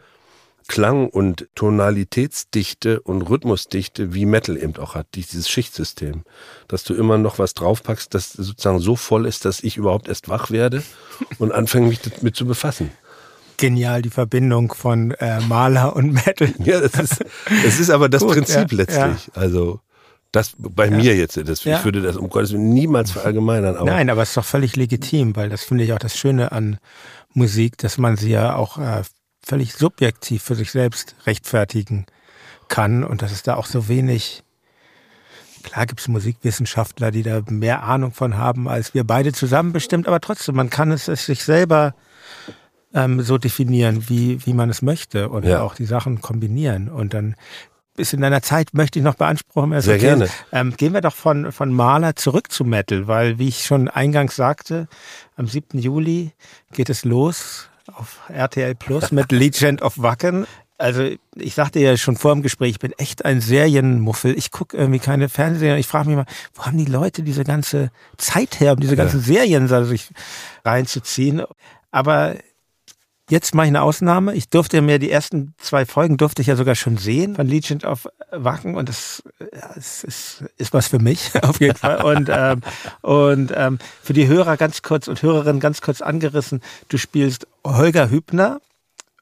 Klang- und Tonalitätsdichte und Rhythmusdichte, wie Metal eben auch hat, dieses Schichtsystem. Dass du immer noch was draufpackst, das sozusagen so voll ist, dass ich überhaupt erst wach werde <laughs> und anfange mich damit zu befassen. Genial, die Verbindung von äh, Maler und Metal. <laughs> Ja, das ist, das ist aber das Gut, Prinzip ja, letztlich. Ja. Also das bei ja. mir jetzt, das, ja. ich würde das um Gottes Willen niemals verallgemeinern. Aber Nein, aber es ist doch völlig legitim, weil das finde ich auch das Schöne an Musik, dass man sie ja auch äh, völlig subjektiv für sich selbst rechtfertigen kann und dass es da auch so wenig, klar gibt es Musikwissenschaftler, die da mehr Ahnung von haben als wir beide zusammen bestimmt, aber trotzdem, man kann es, es sich selber ähm, so definieren, wie, wie man es möchte und ja. auch die Sachen kombinieren und dann bis in deiner Zeit möchte ich noch beanspruchen. Also Sehr gerne. Ähm, gehen wir doch von, von Maler zurück zu Metal, weil, wie ich schon eingangs sagte, am 7. Juli geht es los auf RTL Plus mit Legend of Wacken. Also ich sagte ja schon vor dem Gespräch, ich bin echt ein Serienmuffel. Ich gucke irgendwie keine Fernsehen. Ich frage mich mal, wo haben die Leute diese ganze Zeit her, um diese ganzen ja. Serien sich reinzuziehen? Aber Jetzt mache ich eine Ausnahme. Ich durfte mir die ersten zwei Folgen durfte ich ja sogar schon sehen von Legend of Wacken und das, ja, das ist, ist was für mich <laughs> auf jeden Fall. Und, ähm, und ähm, für die Hörer ganz kurz und Hörerinnen ganz kurz angerissen. Du spielst Holger Hübner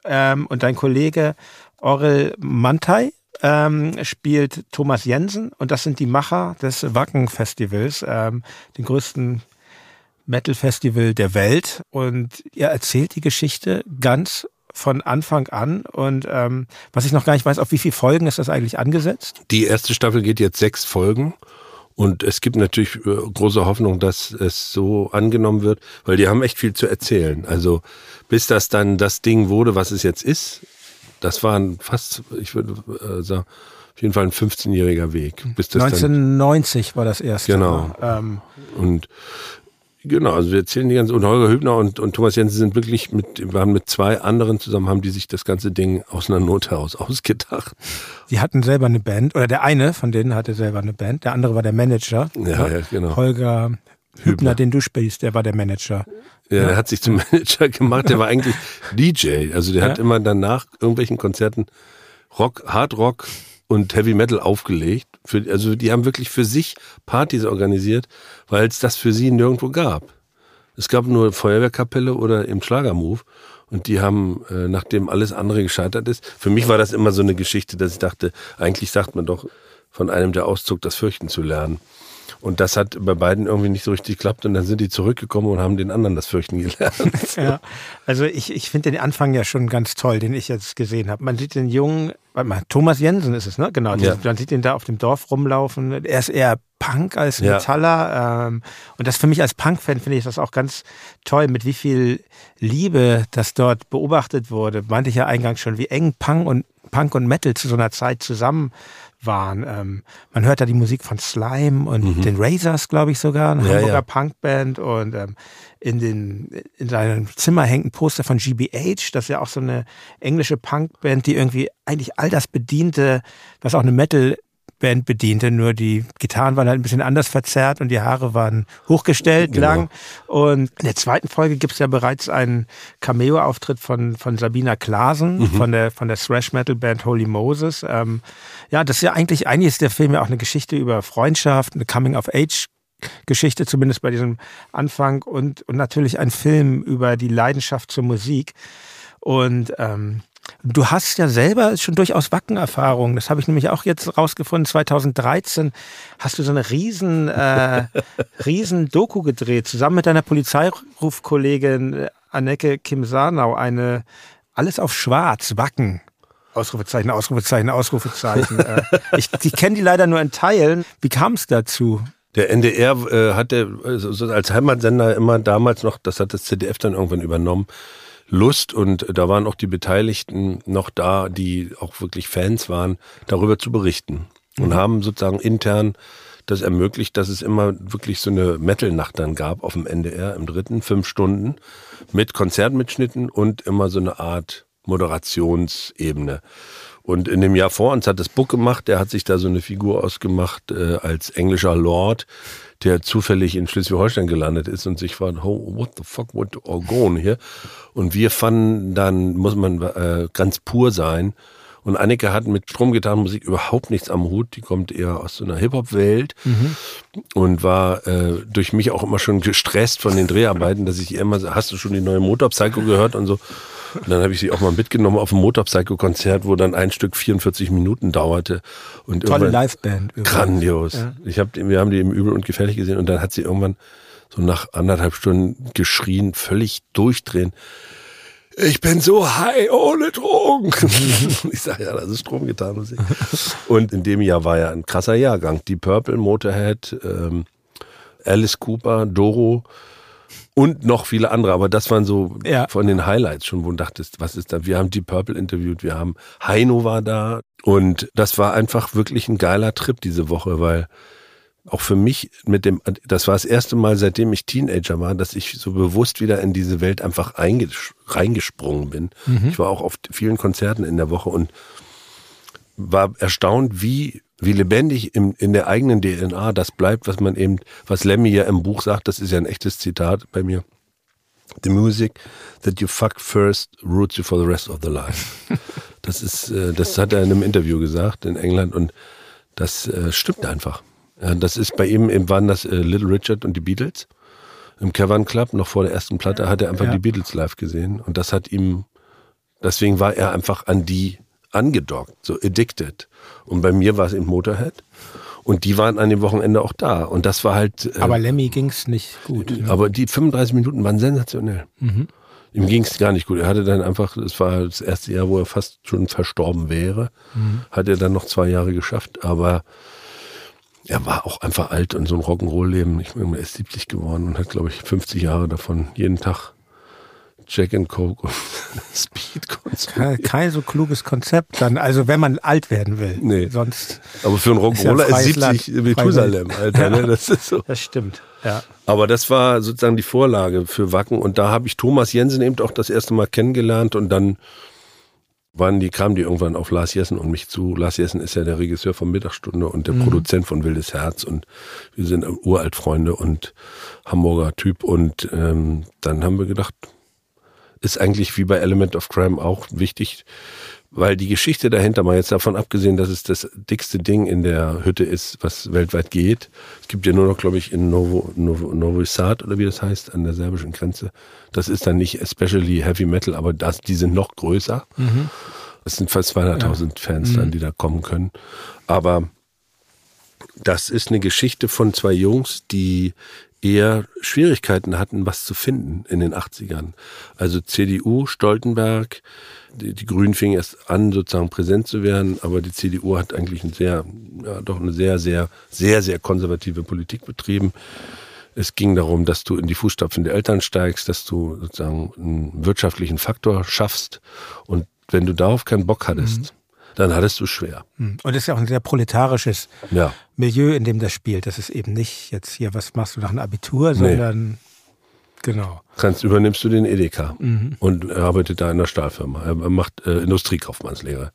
ähm, und dein Kollege Orel Mantei ähm, spielt Thomas Jensen und das sind die Macher des Wacken Festivals, ähm, den größten Metal Festival der Welt. Und ihr erzählt die Geschichte ganz von Anfang an. Und ähm, was ich noch gar nicht weiß, auf wie viele Folgen ist das eigentlich angesetzt? Die erste Staffel geht jetzt sechs Folgen. Und es gibt natürlich äh, große Hoffnung, dass es so angenommen wird, weil die haben echt viel zu erzählen. Also bis das dann das Ding wurde, was es jetzt ist, das war fast, ich würde äh, sagen, auf jeden Fall ein 15-jähriger Weg. Bis das 1990 war das erste. Genau. Ähm, und Genau, also wir erzählen die ganze, und Holger Hübner und, und Thomas Jensen sind wirklich mit, waren mit zwei anderen zusammen, haben die sich das ganze Ding aus einer Not heraus <laughs> ausgedacht. Die hatten selber eine Band, oder der eine von denen hatte selber eine Band, der andere war der Manager. Ja, ja genau. Holger Hübner, Hübner, den du spielst, der war der Manager. Ja, ja, der hat sich zum <laughs> Manager gemacht, der war eigentlich DJ. Also der ja. hat immer danach irgendwelchen Konzerten Rock, Hard Rock und Heavy Metal aufgelegt. Für, also die haben wirklich für sich Partys organisiert, weil es das für sie nirgendwo gab. Es gab nur Feuerwehrkapelle oder im Schlagermove. Und die haben, äh, nachdem alles andere gescheitert ist, für mich war das immer so eine Geschichte, dass ich dachte, eigentlich sagt man doch von einem, der auszog, das Fürchten zu lernen. Und das hat bei beiden irgendwie nicht so richtig geklappt und dann sind die zurückgekommen und haben den anderen das Fürchten gelernt. <laughs> ja, also ich, ich finde den Anfang ja schon ganz toll, den ich jetzt gesehen habe. Man sieht den jungen, warte mal, Thomas Jensen ist es, ne? Genau. Ja. Man sieht ihn da auf dem Dorf rumlaufen. Er ist eher Punk als Metaller. Ja. Ähm, und das für mich als Punk-Fan finde ich das auch ganz toll, mit wie viel Liebe das dort beobachtet wurde. Meinte ich ja eingangs schon, wie eng Punk und Punk und Metal zu so einer Zeit zusammen waren. Ähm, man hört da die Musik von Slime und mhm. den Razors, glaube ich sogar, eine ja, Hamburger ja. Punkband und ähm, in, den, in seinem Zimmer hängt ein Poster von GBH, das ist ja auch so eine englische Punkband, die irgendwie eigentlich all das bediente, was auch eine Metal Band bediente, nur die Gitarren waren halt ein bisschen anders verzerrt und die Haare waren hochgestellt genau. lang. Und in der zweiten Folge gibt es ja bereits einen Cameo-Auftritt von, von Sabina Klasen, mhm. von der, von der Thrash-Metal-Band Holy Moses. Ähm, ja, das ist ja eigentlich, eigentlich ist der Film ja auch eine Geschichte über Freundschaft, eine Coming-of-Age Geschichte, zumindest bei diesem Anfang und, und natürlich ein Film über die Leidenschaft zur Musik. Und ähm, du hast ja selber schon durchaus Wackenerfahrung. Das habe ich nämlich auch jetzt rausgefunden. 2013 hast du so eine riesen, äh, riesen Doku gedreht, zusammen mit deiner Polizeirufkollegin äh, Anneke Kim Sarnau, eine alles auf Schwarz, Wacken. Ausrufezeichen, Ausrufezeichen, Ausrufezeichen. Äh, ich ich kenne die leider nur in Teilen. Wie kam es dazu? Der NDR äh, hatte also als Heimatsender immer damals noch, das hat das ZDF dann irgendwann übernommen, Lust und da waren auch die Beteiligten noch da, die auch wirklich Fans waren, darüber zu berichten und mhm. haben sozusagen intern das ermöglicht, dass es immer wirklich so eine Metal-Nacht dann gab auf dem NDR im dritten, fünf Stunden mit Konzertmitschnitten und immer so eine Art Moderationsebene. Und in dem Jahr vor uns hat das Book gemacht, der hat sich da so eine Figur ausgemacht äh, als englischer Lord, der zufällig in Schleswig-Holstein gelandet ist und sich fragt, oh, what the fuck, what are going here? Und wir fanden, dann muss man äh, ganz pur sein. Und Anneke hat mit Stromgitarrenmusik überhaupt nichts am Hut. Die kommt eher aus so einer Hip-Hop-Welt mhm. und war äh, durch mich auch immer schon gestresst von den Dreharbeiten, dass ich ihr immer so, hast du schon die neue Motorpsycho gehört und so. Und dann habe ich sie auch mal mitgenommen auf ein Motorpsycho-Konzert, wo dann ein Stück 44 Minuten dauerte. Und Tolle Liveband. Grandios. Ja. Ich hab, wir haben die im Übel und Gefährlich gesehen und dann hat sie irgendwann so nach anderthalb Stunden geschrien, völlig durchdrehen. Ich bin so high ohne Drogen. <laughs> ich sage ja, das ist Stromgitarrenmusik. Und in dem Jahr war ja ein krasser Jahrgang. Die Purple, Motorhead, ähm, Alice Cooper, Doro, und noch viele andere, aber das waren so ja. von den Highlights schon, wo du dachtest, was ist da? Wir haben Deep Purple interviewt, wir haben Heino war da und das war einfach wirklich ein geiler Trip diese Woche, weil auch für mich mit dem, das war das erste Mal, seitdem ich Teenager war, dass ich so bewusst wieder in diese Welt einfach reingesprungen bin. Mhm. Ich war auch auf vielen Konzerten in der Woche und war erstaunt, wie wie lebendig im, in der eigenen DNA das bleibt, was man eben, was Lemmy ja im Buch sagt, das ist ja ein echtes Zitat bei mir. The music that you fuck first roots you for the rest of the life. <laughs> Das ist, äh, das hat er in einem Interview gesagt in England und das äh, stimmt einfach. Das ist bei ihm, eben waren das äh, Little Richard und die Beatles. Im Cavern Club, noch vor der ersten Platte, hat er einfach ja. die Beatles live gesehen und das hat ihm, deswegen war er einfach an die angedockt, so addicted. Und bei mir war es eben Motorhead. Und die waren an dem Wochenende auch da. Und das war halt. Äh, aber Lemmy ging es nicht gut. Ne? Aber die 35 Minuten waren sensationell. Mhm. Ihm ging es gar nicht gut. Er hatte dann einfach, es war das erste Jahr, wo er fast schon verstorben wäre, mhm. hat er dann noch zwei Jahre geschafft. Aber er war auch einfach alt und so ein Rock'n'Roll-Leben. Ich meine, er ist 70 geworden und hat, glaube ich, 50 Jahre davon jeden Tag Jack and Coke und <laughs> Speed konsumiert. Kein, so kluges Konzept dann, also wenn man alt werden will. Nee. Sonst Aber für einen Rock'n'Roller ist, ja ist 70 Methusalem, Alter, ne? Das ist so. Das stimmt, ja. Aber das war sozusagen die Vorlage für Wacken und da habe ich Thomas Jensen eben auch das erste Mal kennengelernt und dann waren die, kamen die irgendwann auf Lars Jessen und mich zu. Lars Jessen ist ja der Regisseur von Mittagsstunde und der mhm. Produzent von Wildes Herz und wir sind Uraltfreunde und Hamburger Typ und ähm, dann haben wir gedacht, ist eigentlich wie bei Element of Crime auch wichtig, weil die Geschichte dahinter, mal jetzt davon abgesehen, dass es das dickste Ding in der Hütte ist, was weltweit geht. Es gibt ja nur noch, glaube ich, in Novo, Novo, Novo Sad oder wie das heißt, an der serbischen Grenze. Das ist dann nicht especially Heavy Metal, aber das, die sind noch größer. Mhm. Es sind fast 200.000 ja. Fans mhm. dann, die da kommen können. Aber das ist eine Geschichte von zwei Jungs, die eher Schwierigkeiten hatten, was zu finden in den 80ern. Also CDU, Stoltenberg, die, die Grünen fingen erst an, sozusagen präsent zu werden, aber die CDU hat eigentlich ein sehr, ja, doch eine sehr, sehr, sehr, sehr konservative Politik betrieben. Es ging darum, dass du in die Fußstapfen der Eltern steigst, dass du sozusagen einen wirtschaftlichen Faktor schaffst. Und wenn du darauf keinen Bock hattest, mhm dann hattest du schwer. Hm. Und es ist ja auch ein sehr proletarisches ja. Milieu, in dem das spielt. Das ist eben nicht jetzt hier, was machst du nach einem Abitur, sondern nee. genau. Kannst, übernimmst du den Edeka mhm. und arbeitet da in der Stahlfirma. Er macht äh, Industriekaufmannslehre.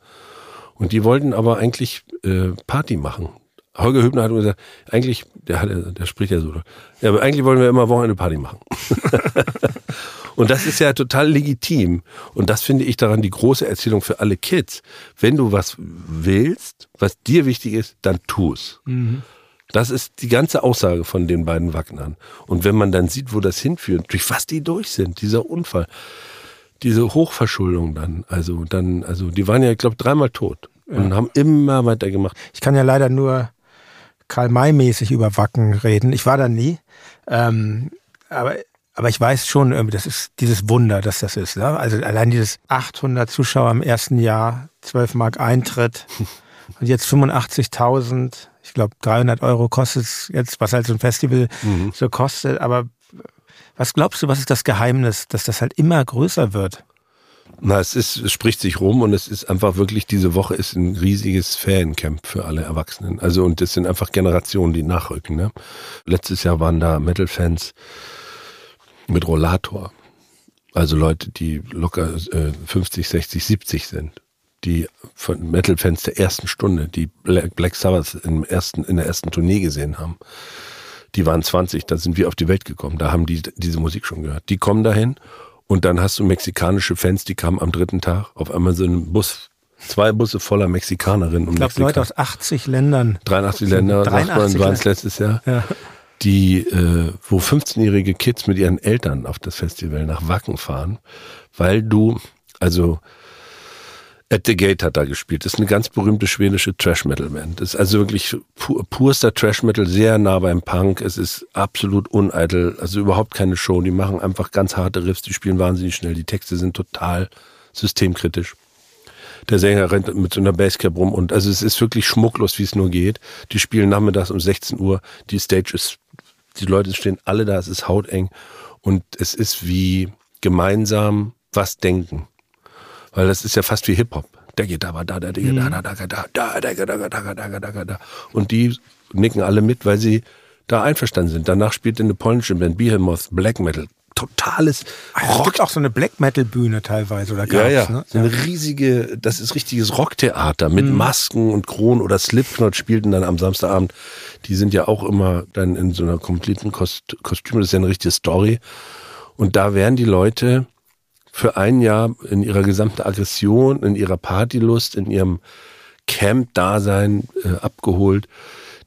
Und die wollten aber eigentlich äh, Party machen. Holger Hübner hat gesagt, eigentlich, der, hat, der spricht ja so, ja, aber eigentlich wollen wir immer Wochenende Party machen. <laughs> Und das ist ja total legitim. Und das finde ich daran die große Erzählung für alle Kids. Wenn du was willst, was dir wichtig ist, dann tu es. Mhm. Das ist die ganze Aussage von den beiden Wagnern. Und wenn man dann sieht, wo das hinführt, durch was die durch sind, dieser Unfall, diese Hochverschuldung dann, also dann, also die waren ja, ich glaube, dreimal tot und haben immer weitergemacht. Ich kann ja leider nur Karl-May-mäßig über Wacken reden. Ich war da nie. Ähm, aber, aber ich weiß schon, irgendwie, das ist dieses Wunder, dass das ist. Ne? Also allein dieses 800 Zuschauer im ersten Jahr, 12 Mark Eintritt <laughs> und jetzt 85.000. Ich glaube, 300 Euro kostet es jetzt, was halt so ein Festival Mhm. so kostet. Aber was glaubst du, was ist das Geheimnis, dass das halt immer größer wird? Na, es ist, es spricht sich rum und es ist einfach wirklich, diese Woche ist ein riesiges Fancamp für alle Erwachsenen. Also, und es sind einfach Generationen, die nachrücken, ne? Letztes Jahr waren da Metal-Fans mit Rollator. Also Leute, die locker äh, 50, 60, 70 sind. Die von Metal-Fans der ersten Stunde, die Black, Black Sabbath im ersten, in der ersten Tournee gesehen haben. Die waren 20, da sind wir auf die Welt gekommen. Da haben die diese Musik schon gehört. Die kommen dahin und dann hast du mexikanische Fans, die kamen am dritten Tag auf einmal so einen Bus, zwei Busse voller Mexikanerinnen und Ich glaube, Leute aus 80 Ländern. 83 Länder, sagt man, 83 waren es letztes Jahr, Ja. Die, äh, wo 15-jährige Kids mit ihren Eltern auf das Festival nach Wacken fahren, weil du, also At the Gate hat da gespielt. Das ist eine ganz berühmte schwedische Trash-Metal-Band. Das ist also wirklich pur, purster Trash-Metal, sehr nah beim Punk. Es ist absolut uneitel, also überhaupt keine Show. Die machen einfach ganz harte Riffs, die spielen wahnsinnig schnell. Die Texte sind total systemkritisch. Der Sänger rennt mit so einer Basecap rum und also es ist wirklich schmucklos, wie es nur geht. Die spielen nachmittags um 16 Uhr. Die Stage ist, die Leute stehen alle da, es ist hauteng und es ist wie gemeinsam was denken. Weil das ist ja fast wie Hip-Hop. Der geht da, da, da, da, da, da, da, da, da, da, da, da, da, da, da. Und die nicken alle mit, weil sie da einverstanden sind. Danach spielt eine polnische Band Behemoth Black Metal. Totales Es gibt auch so eine Black Metal Bühne teilweise oder ja, gab's, ja. Ne? So eine riesige, das ist richtiges Rocktheater mit Masken und Kronen oder Slipknot spielten dann am Samstagabend. Die sind ja auch immer dann in so einer kompletten Kost Kostüme. Das ist ja eine richtige Story. Und da werden die Leute für ein Jahr in ihrer gesamten Aggression, in ihrer Partylust, in ihrem Camp-Dasein äh, abgeholt.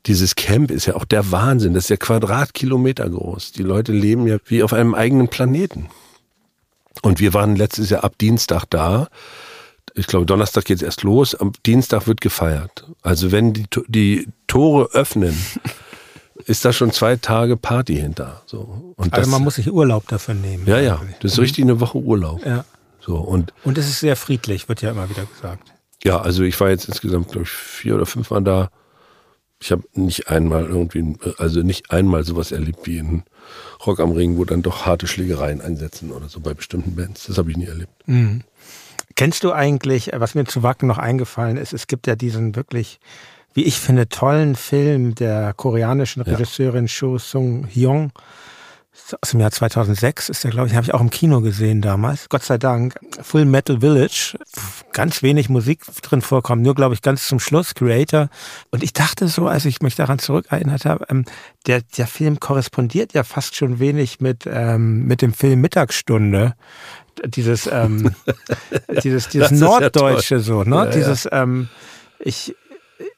Dieses Camp ist ja auch der Wahnsinn. Das ist ja Quadratkilometer groß. Die Leute leben ja wie auf einem eigenen Planeten. Und wir waren letztes Jahr ab Dienstag da. Ich glaube, Donnerstag geht's erst los. Am Dienstag wird gefeiert. Also wenn die, die Tore öffnen, <laughs> ist da schon zwei Tage Party hinter. So. Und Also das, man muss sich Urlaub dafür nehmen. ja, ja, das ist richtig eine Woche Urlaub. Ja. So und Und es ist sehr friedlich, wird ja immer wieder gesagt. ja, also ich war jetzt insgesamt glaube ich vier oder fünf Mal da. Ich habe nicht einmal irgendwie, also nicht einmal sowas erlebt wie in Rock am Ring, wo dann doch harte Schlägereien einsetzen oder so bei bestimmten Bands. Das habe ich nie erlebt. Kennst du eigentlich, was mir zu Wacken noch eingefallen ist, es gibt ja diesen wirklich, wie ich finde, tollen Film der koreanischen Regisseurin Cho Sung Hyung aus dem Jahr 2006 ist der, glaube ich, habe ich auch im Kino gesehen damals. Gott sei Dank. Full Metal Village. Ganz wenig Musik drin vorkommt, nur, glaube ich, ganz zum Schluss, Creator. Und ich dachte so, als ich mich daran zurückerinnert habe, ähm, der, der Film korrespondiert ja fast schon wenig mit, ähm, mit dem Film Mittagsstunde. Dieses, ähm, <laughs> dieses, dieses ist ja Norddeutsche so, ne? Ja, ja. dieses, ähm, ich,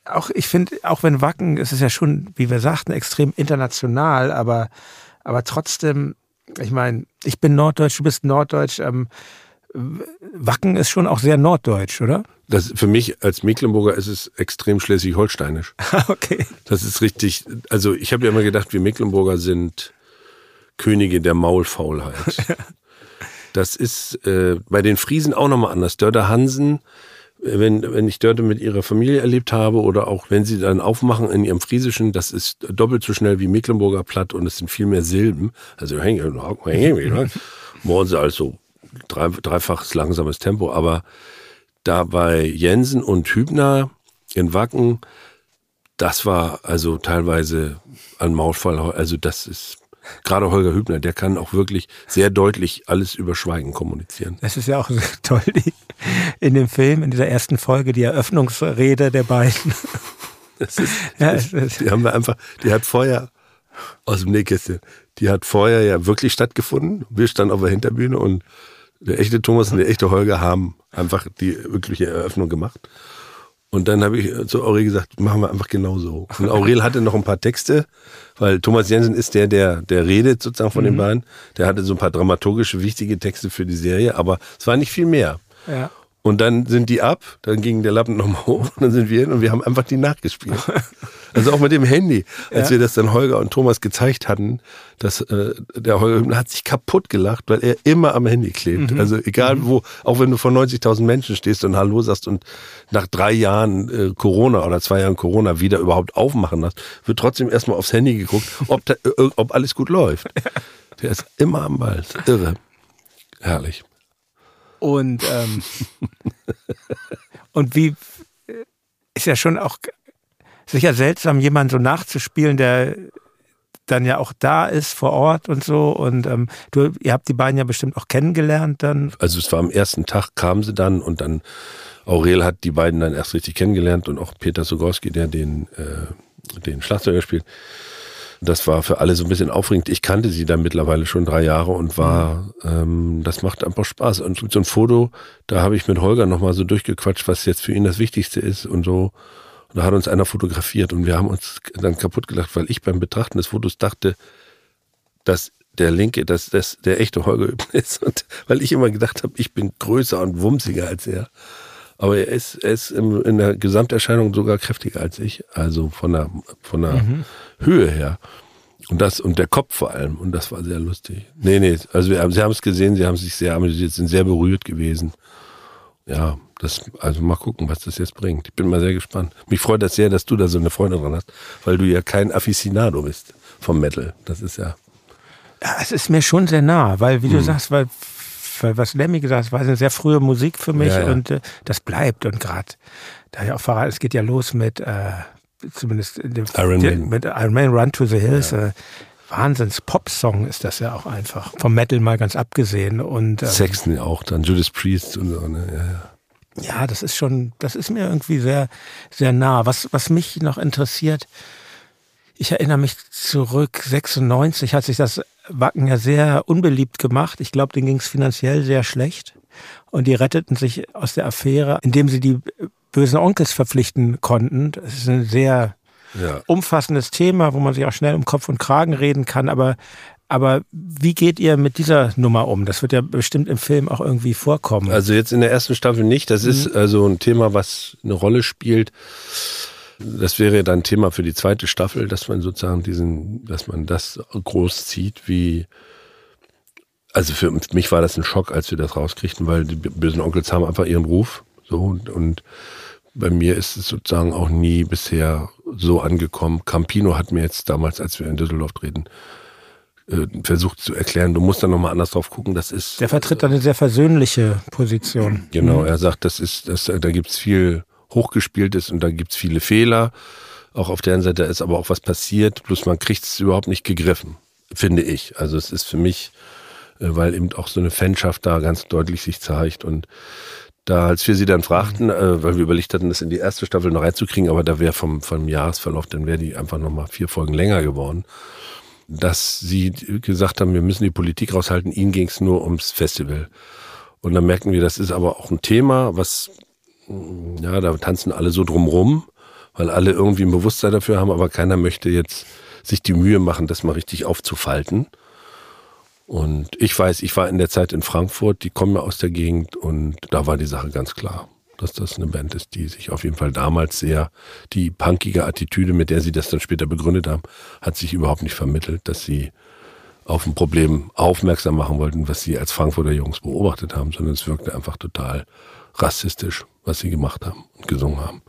auch, ich finde, auch wenn Wacken, es ist ja schon, wie wir sagten, extrem international, aber, aber trotzdem, ich meine, ich bin Norddeutsch, du bist Norddeutsch, ähm, Wacken ist schon auch sehr norddeutsch, oder? Das, für mich als Mecklenburger ist es extrem schleswig-holsteinisch. <laughs> okay. Das ist richtig. Also ich habe ja immer gedacht, wir Mecklenburger sind Könige der Maulfaulheit. <laughs> Das ist äh, bei den Friesen auch nochmal anders. Dörte Hansen, wenn, wenn ich Dörte mit ihrer Familie erlebt habe oder auch wenn sie dann aufmachen in ihrem Friesischen, das ist doppelt so schnell wie Mecklenburger Platt und es sind viel mehr Silben. Also morgen sie also drei, dreifaches langsames Tempo, aber da bei Jensen und Hübner in Wacken, das war also teilweise ein Maulfall. Also das ist gerade Holger Hübner, der kann auch wirklich sehr deutlich alles über Schweigen kommunizieren. Das ist ja auch <laughs> toll, die, in dem Film, in dieser ersten Folge, die Eröffnungsrede der beiden. Das ist, <laughs> Ja, es ist- die haben wir einfach, die hat vorher aus dem Nähkästchen, die hat vorher ja wirklich stattgefunden. Wir standen auf der Hinterbühne und der echte Thomas und der echte Holger haben einfach die wirkliche Eröffnung gemacht. Und dann habe ich zu Aurel gesagt, machen wir einfach genauso. Und Aurel hatte noch ein paar Texte, weil Thomas Jensen ist der, der, der redet sozusagen von mhm. den beiden. Der hatte so ein paar dramaturgische, wichtige Texte für die Serie, aber es war nicht viel mehr. Ja. Und dann sind die ab, dann ging der Lappen nochmal hoch und <laughs> dann sind wir hin und wir haben einfach die nachgespielt. <laughs> Also auch mit dem Handy, als ja. wir das dann Holger und Thomas gezeigt hatten, dass äh, der Holger hat sich kaputt gelacht, weil er immer am Handy klebt. Mhm. Also egal mhm. wo, auch wenn du vor 90.000 Menschen stehst und Hallo sagst und nach drei Jahren äh, Corona oder zwei Jahren Corona wieder überhaupt aufmachen hast, wird trotzdem erstmal aufs Handy geguckt, ob, da, äh, ob alles gut läuft. <laughs> Der ist immer am Ball. Irre. Herrlich. Und, ähm, und wie ist ja schon auch sicher seltsam, jemanden so nachzuspielen, der dann ja auch da ist vor Ort und so. Und ähm, du, ihr habt die beiden ja bestimmt auch kennengelernt dann. Also es war am ersten Tag kamen sie dann und dann Aurel hat die beiden dann erst richtig kennengelernt und auch Peter Sogorski, der den, äh, den Schlagzeuger spielt. Das war für alle so ein bisschen aufregend. Ich kannte sie dann mittlerweile schon drei Jahre und war, ähm, das macht einfach Spaß. Und so ein Foto, da habe ich mit Holger nochmal so durchgequatscht, was jetzt für ihn das Wichtigste ist und so. Und da hat uns einer fotografiert und wir haben uns dann kaputt gelacht, weil ich beim Betrachten des Fotos dachte, dass der linke, dass das der echte Holger <laughs> ist. Und weil ich immer gedacht habe, ich bin größer und wumsiger als er. Aber er ist, er ist in der Gesamterscheinung sogar kräftiger als ich. Also von der, von der mhm. Höhe her. Und das, und der Kopf vor allem. Und das war sehr lustig. Nee, nee, also wir, sie haben es gesehen, sie haben sich sehr amüsiert, sind sehr berührt gewesen. Ja, das, also mal gucken, was das jetzt bringt. Ich bin mal sehr gespannt. Mich freut das sehr, dass du da so eine Freundin dran hast, weil du ja kein Afficionado bist vom Metal. Das ist ja. Ja, es ist mir schon sehr nah, weil, wie hm. du sagst, weil, weil was Lemmy gesagt hat, war eine sehr frühe Musik für mich ja, ja. und äh, das bleibt. Und gerade, da ja auch verraten, es geht ja los mit, äh, zumindest Iron der, mit Iron Man Run to the Hills. Ja. Äh, Wahnsinns Pop-Song ist das ja auch einfach. Vom Metal mal ganz abgesehen. Und, ähm, Sexton auch dann, Judas Priest und so, ne? Ja, ja. Ja, das ist schon, das ist mir irgendwie sehr, sehr nah. Was, was mich noch interessiert, ich erinnere mich zurück, 96 hat sich das Wacken ja sehr unbeliebt gemacht. Ich glaube, denen ging es finanziell sehr schlecht. Und die retteten sich aus der Affäre, indem sie die bösen Onkels verpflichten konnten. Das ist ein sehr ja. umfassendes Thema, wo man sich auch schnell um Kopf und Kragen reden kann. Aber, aber wie geht ihr mit dieser Nummer um? Das wird ja bestimmt im Film auch irgendwie vorkommen. Also jetzt in der ersten Staffel nicht. Das mhm. ist also ein Thema, was eine Rolle spielt. Das wäre dann Thema für die zweite Staffel, dass man sozusagen diesen, dass man das groß zieht, wie also für mich war das ein Schock, als wir das rauskriegten, weil die bösen Onkels haben einfach ihren Ruf. So und, und bei mir ist es sozusagen auch nie bisher so angekommen. Campino hat mir jetzt damals, als wir in Düsseldorf treten, äh, versucht zu erklären, du musst da nochmal anders drauf gucken. Das ist. Der vertritt eine sehr versöhnliche Position. Genau, mhm. er sagt, das ist, das, da gibt's viel Hochgespieltes und da gibt's viele Fehler. Auch auf der anderen Seite ist aber auch was passiert, bloß man kriegt es überhaupt nicht gegriffen, finde ich. Also es ist für mich, äh, weil eben auch so eine Fanschaft da ganz deutlich sich zeigt und da, als wir sie dann fragten, äh, weil wir überlegt hatten, das in die erste Staffel noch reinzukriegen, aber da wäre vom, vom Jahresverlauf, dann wäre die einfach nochmal vier Folgen länger geworden, dass sie gesagt haben, wir müssen die Politik raushalten, ihnen ging es nur ums Festival. Und dann merken wir, das ist aber auch ein Thema, was, ja, da tanzen alle so drumrum, weil alle irgendwie ein Bewusstsein dafür haben, aber keiner möchte jetzt sich die Mühe machen, das mal richtig aufzufalten. Und ich weiß, ich war in der Zeit in Frankfurt, die kommen ja aus der Gegend und da war die Sache ganz klar, dass das eine Band ist, die sich auf jeden Fall damals sehr, die punkige Attitüde, mit der sie das dann später begründet haben, hat sich überhaupt nicht vermittelt, dass sie auf ein Problem aufmerksam machen wollten, was sie als Frankfurter Jungs beobachtet haben, sondern es wirkte einfach total rassistisch, was sie gemacht haben und gesungen haben.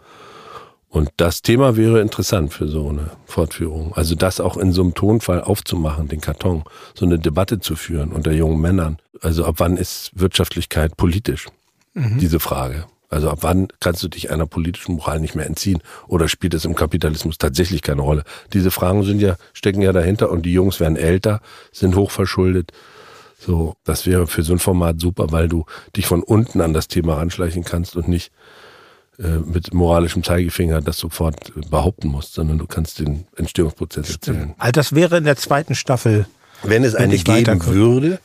Und das Thema wäre interessant für so eine Fortführung. Also das auch in so einem Tonfall aufzumachen, den Karton, so eine Debatte zu führen unter jungen Männern. Also ab wann ist Wirtschaftlichkeit politisch? Mhm. Diese Frage. Also ab wann kannst du dich einer politischen Moral nicht mehr entziehen? Oder spielt es im Kapitalismus tatsächlich keine Rolle? Diese Fragen sind ja, stecken ja dahinter und die Jungs werden älter, sind hochverschuldet. So, das wäre für so ein Format super, weil du dich von unten an das Thema ranschleichen kannst und nicht mit moralischem Zeigefinger das sofort behaupten musst, sondern du kannst den Entstehungsprozess erzählen. Also das wäre in der zweiten Staffel. Wenn es eine geben würde.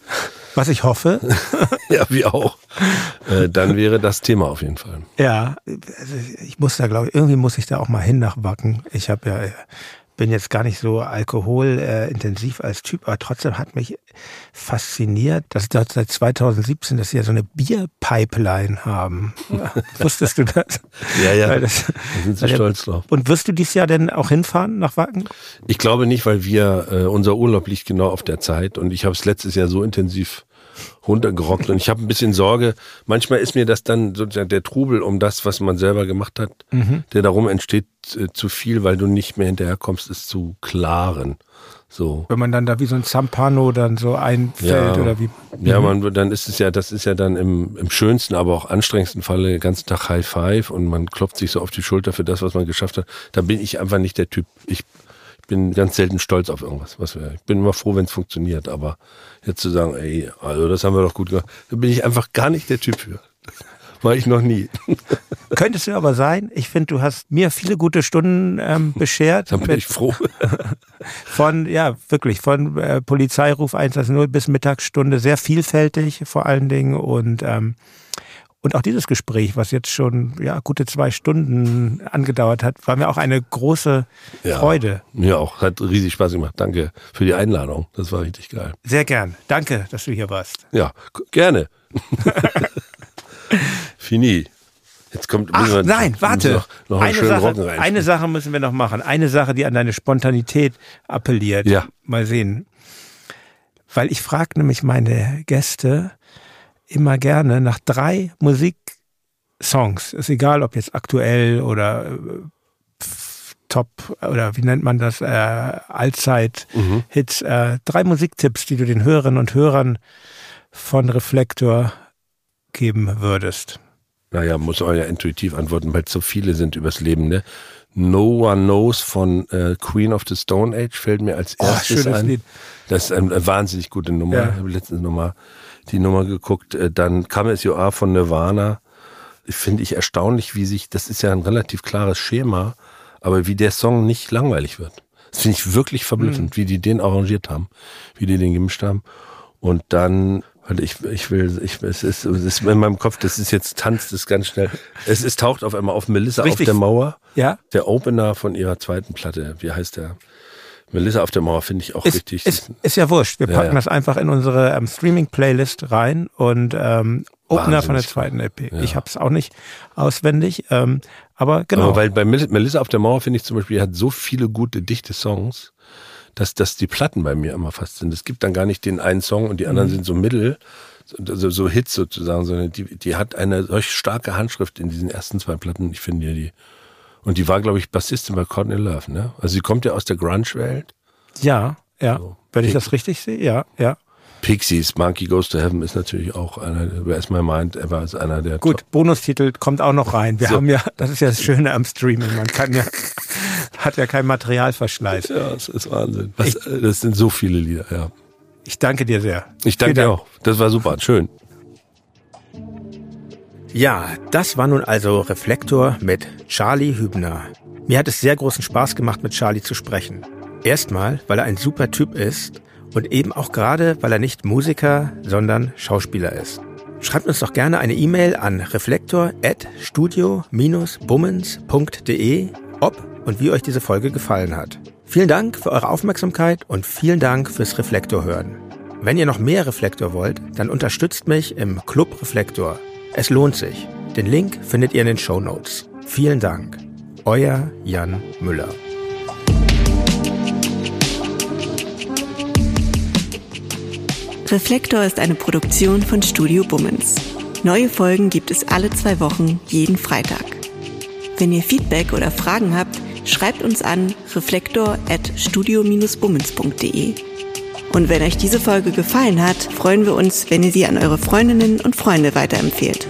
Was ich hoffe. <laughs> ja, wir auch. äh, dann wäre das Thema auf jeden Fall. Ja, also ich muss da, glaube ich, irgendwie muss ich da auch mal hin nach Wacken. Ich habe ja bin jetzt gar nicht so alkoholintensiv als Typ, aber trotzdem hat mich fasziniert, dass dort seit 2017, dass sie ja so eine Bierpipeline haben. <laughs> <laughs> Wusstest du das? Ja, ja. Das, da sind sie stolz drauf. Und wirst du dieses Jahr denn auch hinfahren nach Wacken? Ich glaube nicht, weil wir, äh, unser Urlaub liegt genau auf der Zeit und ich habe es letztes Jahr so intensiv runtergerockt. Und ich habe ein bisschen Sorge, manchmal ist mir das dann sozusagen der Trubel um das, was man selber gemacht hat, mhm. der darum entsteht, äh, zu viel, weil du nicht mehr hinterherkommst, es zu klaren. So. Wenn man dann da wie so ein Zampano dann so einfällt ja. oder wie. Ja, mhm. man, dann ist es ja, das ist ja dann im, im schönsten, aber auch anstrengendsten Falle den ganzen Tag High Five und man klopft sich so auf die Schulter für das, was man geschafft hat. Da bin ich einfach nicht der Typ. Ich bin ganz selten stolz auf irgendwas. Was wir, ich bin immer froh, wenn es funktioniert, aber jetzt zu sagen, ey, also das haben wir doch gut gemacht, da bin ich einfach gar nicht der Typ für. <laughs> War ich noch nie. <laughs> Könntest du aber sein. Ich finde, du hast mir viele gute Stunden ähm, <laughs> beschert. Dann bin ich froh. Von, ja, wirklich, von äh, Polizeiruf 110 bis Mittagsstunde, sehr vielfältig vor allen Dingen und ähm, und auch dieses Gespräch, was jetzt schon ja, gute zwei Stunden angedauert hat, war mir auch eine große ja, Freude. Mir auch. Hat riesig Spaß gemacht. Danke für die Einladung. Das war richtig geil. Sehr gern. Danke, dass du hier warst. Ja, gerne. <laughs> Fini. Jetzt kommt Ach, wir, nein, warte. Noch, noch eine, Sache, eine Sache müssen wir noch machen. Eine Sache, die an deine Spontanität appelliert. Ja. Mal sehen. Weil ich frage nämlich meine Gäste, immer gerne nach drei Musiksongs, ist egal, ob jetzt aktuell oder äh, Top oder wie nennt man das, äh, Allzeit-Hits, mhm. äh, drei Musiktipps, die du den Hörerinnen und Hörern von Reflektor geben würdest. Naja, muss man ja intuitiv antworten, weil es so viele sind übers Leben, ne? No One Knows von äh, Queen of the Stone Age fällt mir als erstes oh, ein. Lied. Das ist eine, eine wahnsinnig gute Nummer. Ja. Ich habe letztens nochmal die Nummer geguckt. Äh, dann Come As You Are von Nirvana. Finde ich erstaunlich, wie sich, das ist ja ein relativ klares Schema, aber wie der Song nicht langweilig wird. Das finde ich wirklich verblüffend, mhm. wie die den arrangiert haben, wie die den gemischt haben. Und dann, weil ich, ich will, ich, es ist, es ist in meinem Kopf, das ist jetzt tanzt es ganz schnell. Es, es taucht auf einmal auf Melissa Richtig. auf der Mauer. Ja. Der Opener von ihrer zweiten Platte. Wie heißt der? Melissa auf der Mauer finde ich auch ist, richtig. Ist, ist ja wurscht. Wir packen ja, ja. das einfach in unsere ähm, Streaming-Playlist rein und ähm, Opener von der zweiten LP. Ja. Ich habe es auch nicht auswendig, ähm, aber genau. Aber weil bei Melissa auf der Mauer finde ich zum Beispiel, hat so viele gute, dichte Songs, dass, dass die Platten bei mir immer fast sind. Es gibt dann gar nicht den einen Song und die anderen mhm. sind so mittel, so, so Hits sozusagen, sondern die, die hat eine solch starke Handschrift in diesen ersten zwei Platten. Ich finde die und die war, glaube ich, Bassistin bei Courtney Love, ne? Also sie kommt ja aus der Grunge-Welt. Ja, ja. So. Wenn ich das richtig sehe, ja, ja. Pixies, Monkey Goes to Heaven ist natürlich auch einer, wer ist my mind ever ist einer der Gut, Top. Bonustitel kommt auch noch rein. Wir so. haben ja, das ist ja das Schöne am Streaming, man kann ja, <laughs> hat ja kein Materialverschleiß. Ja, das ist Wahnsinn. Was, ich, das sind so viele Lieder, ja. Ich danke dir sehr. Ich danke dir auch. Das war super, schön. Ja, das war nun also Reflektor mit Charlie Hübner. Mir hat es sehr großen Spaß gemacht, mit Charlie zu sprechen. Erstmal, weil er ein super Typ ist und eben auch gerade, weil er nicht Musiker, sondern Schauspieler ist. Schreibt uns doch gerne eine E-Mail an reflektor.studio-bummens.de, ob und wie euch diese Folge gefallen hat. Vielen Dank für eure Aufmerksamkeit und vielen Dank fürs Reflektor hören. Wenn ihr noch mehr Reflektor wollt, dann unterstützt mich im Club Reflektor. Es lohnt sich. Den Link findet ihr in den Show Notes. Vielen Dank. Euer Jan Müller. Reflektor ist eine Produktion von Studio Bummens. Neue Folgen gibt es alle zwei Wochen, jeden Freitag. Wenn ihr Feedback oder Fragen habt, schreibt uns an reflektor.studio-bummens.de. Und wenn euch diese Folge gefallen hat, freuen wir uns, wenn ihr sie an eure Freundinnen und Freunde weiterempfehlt.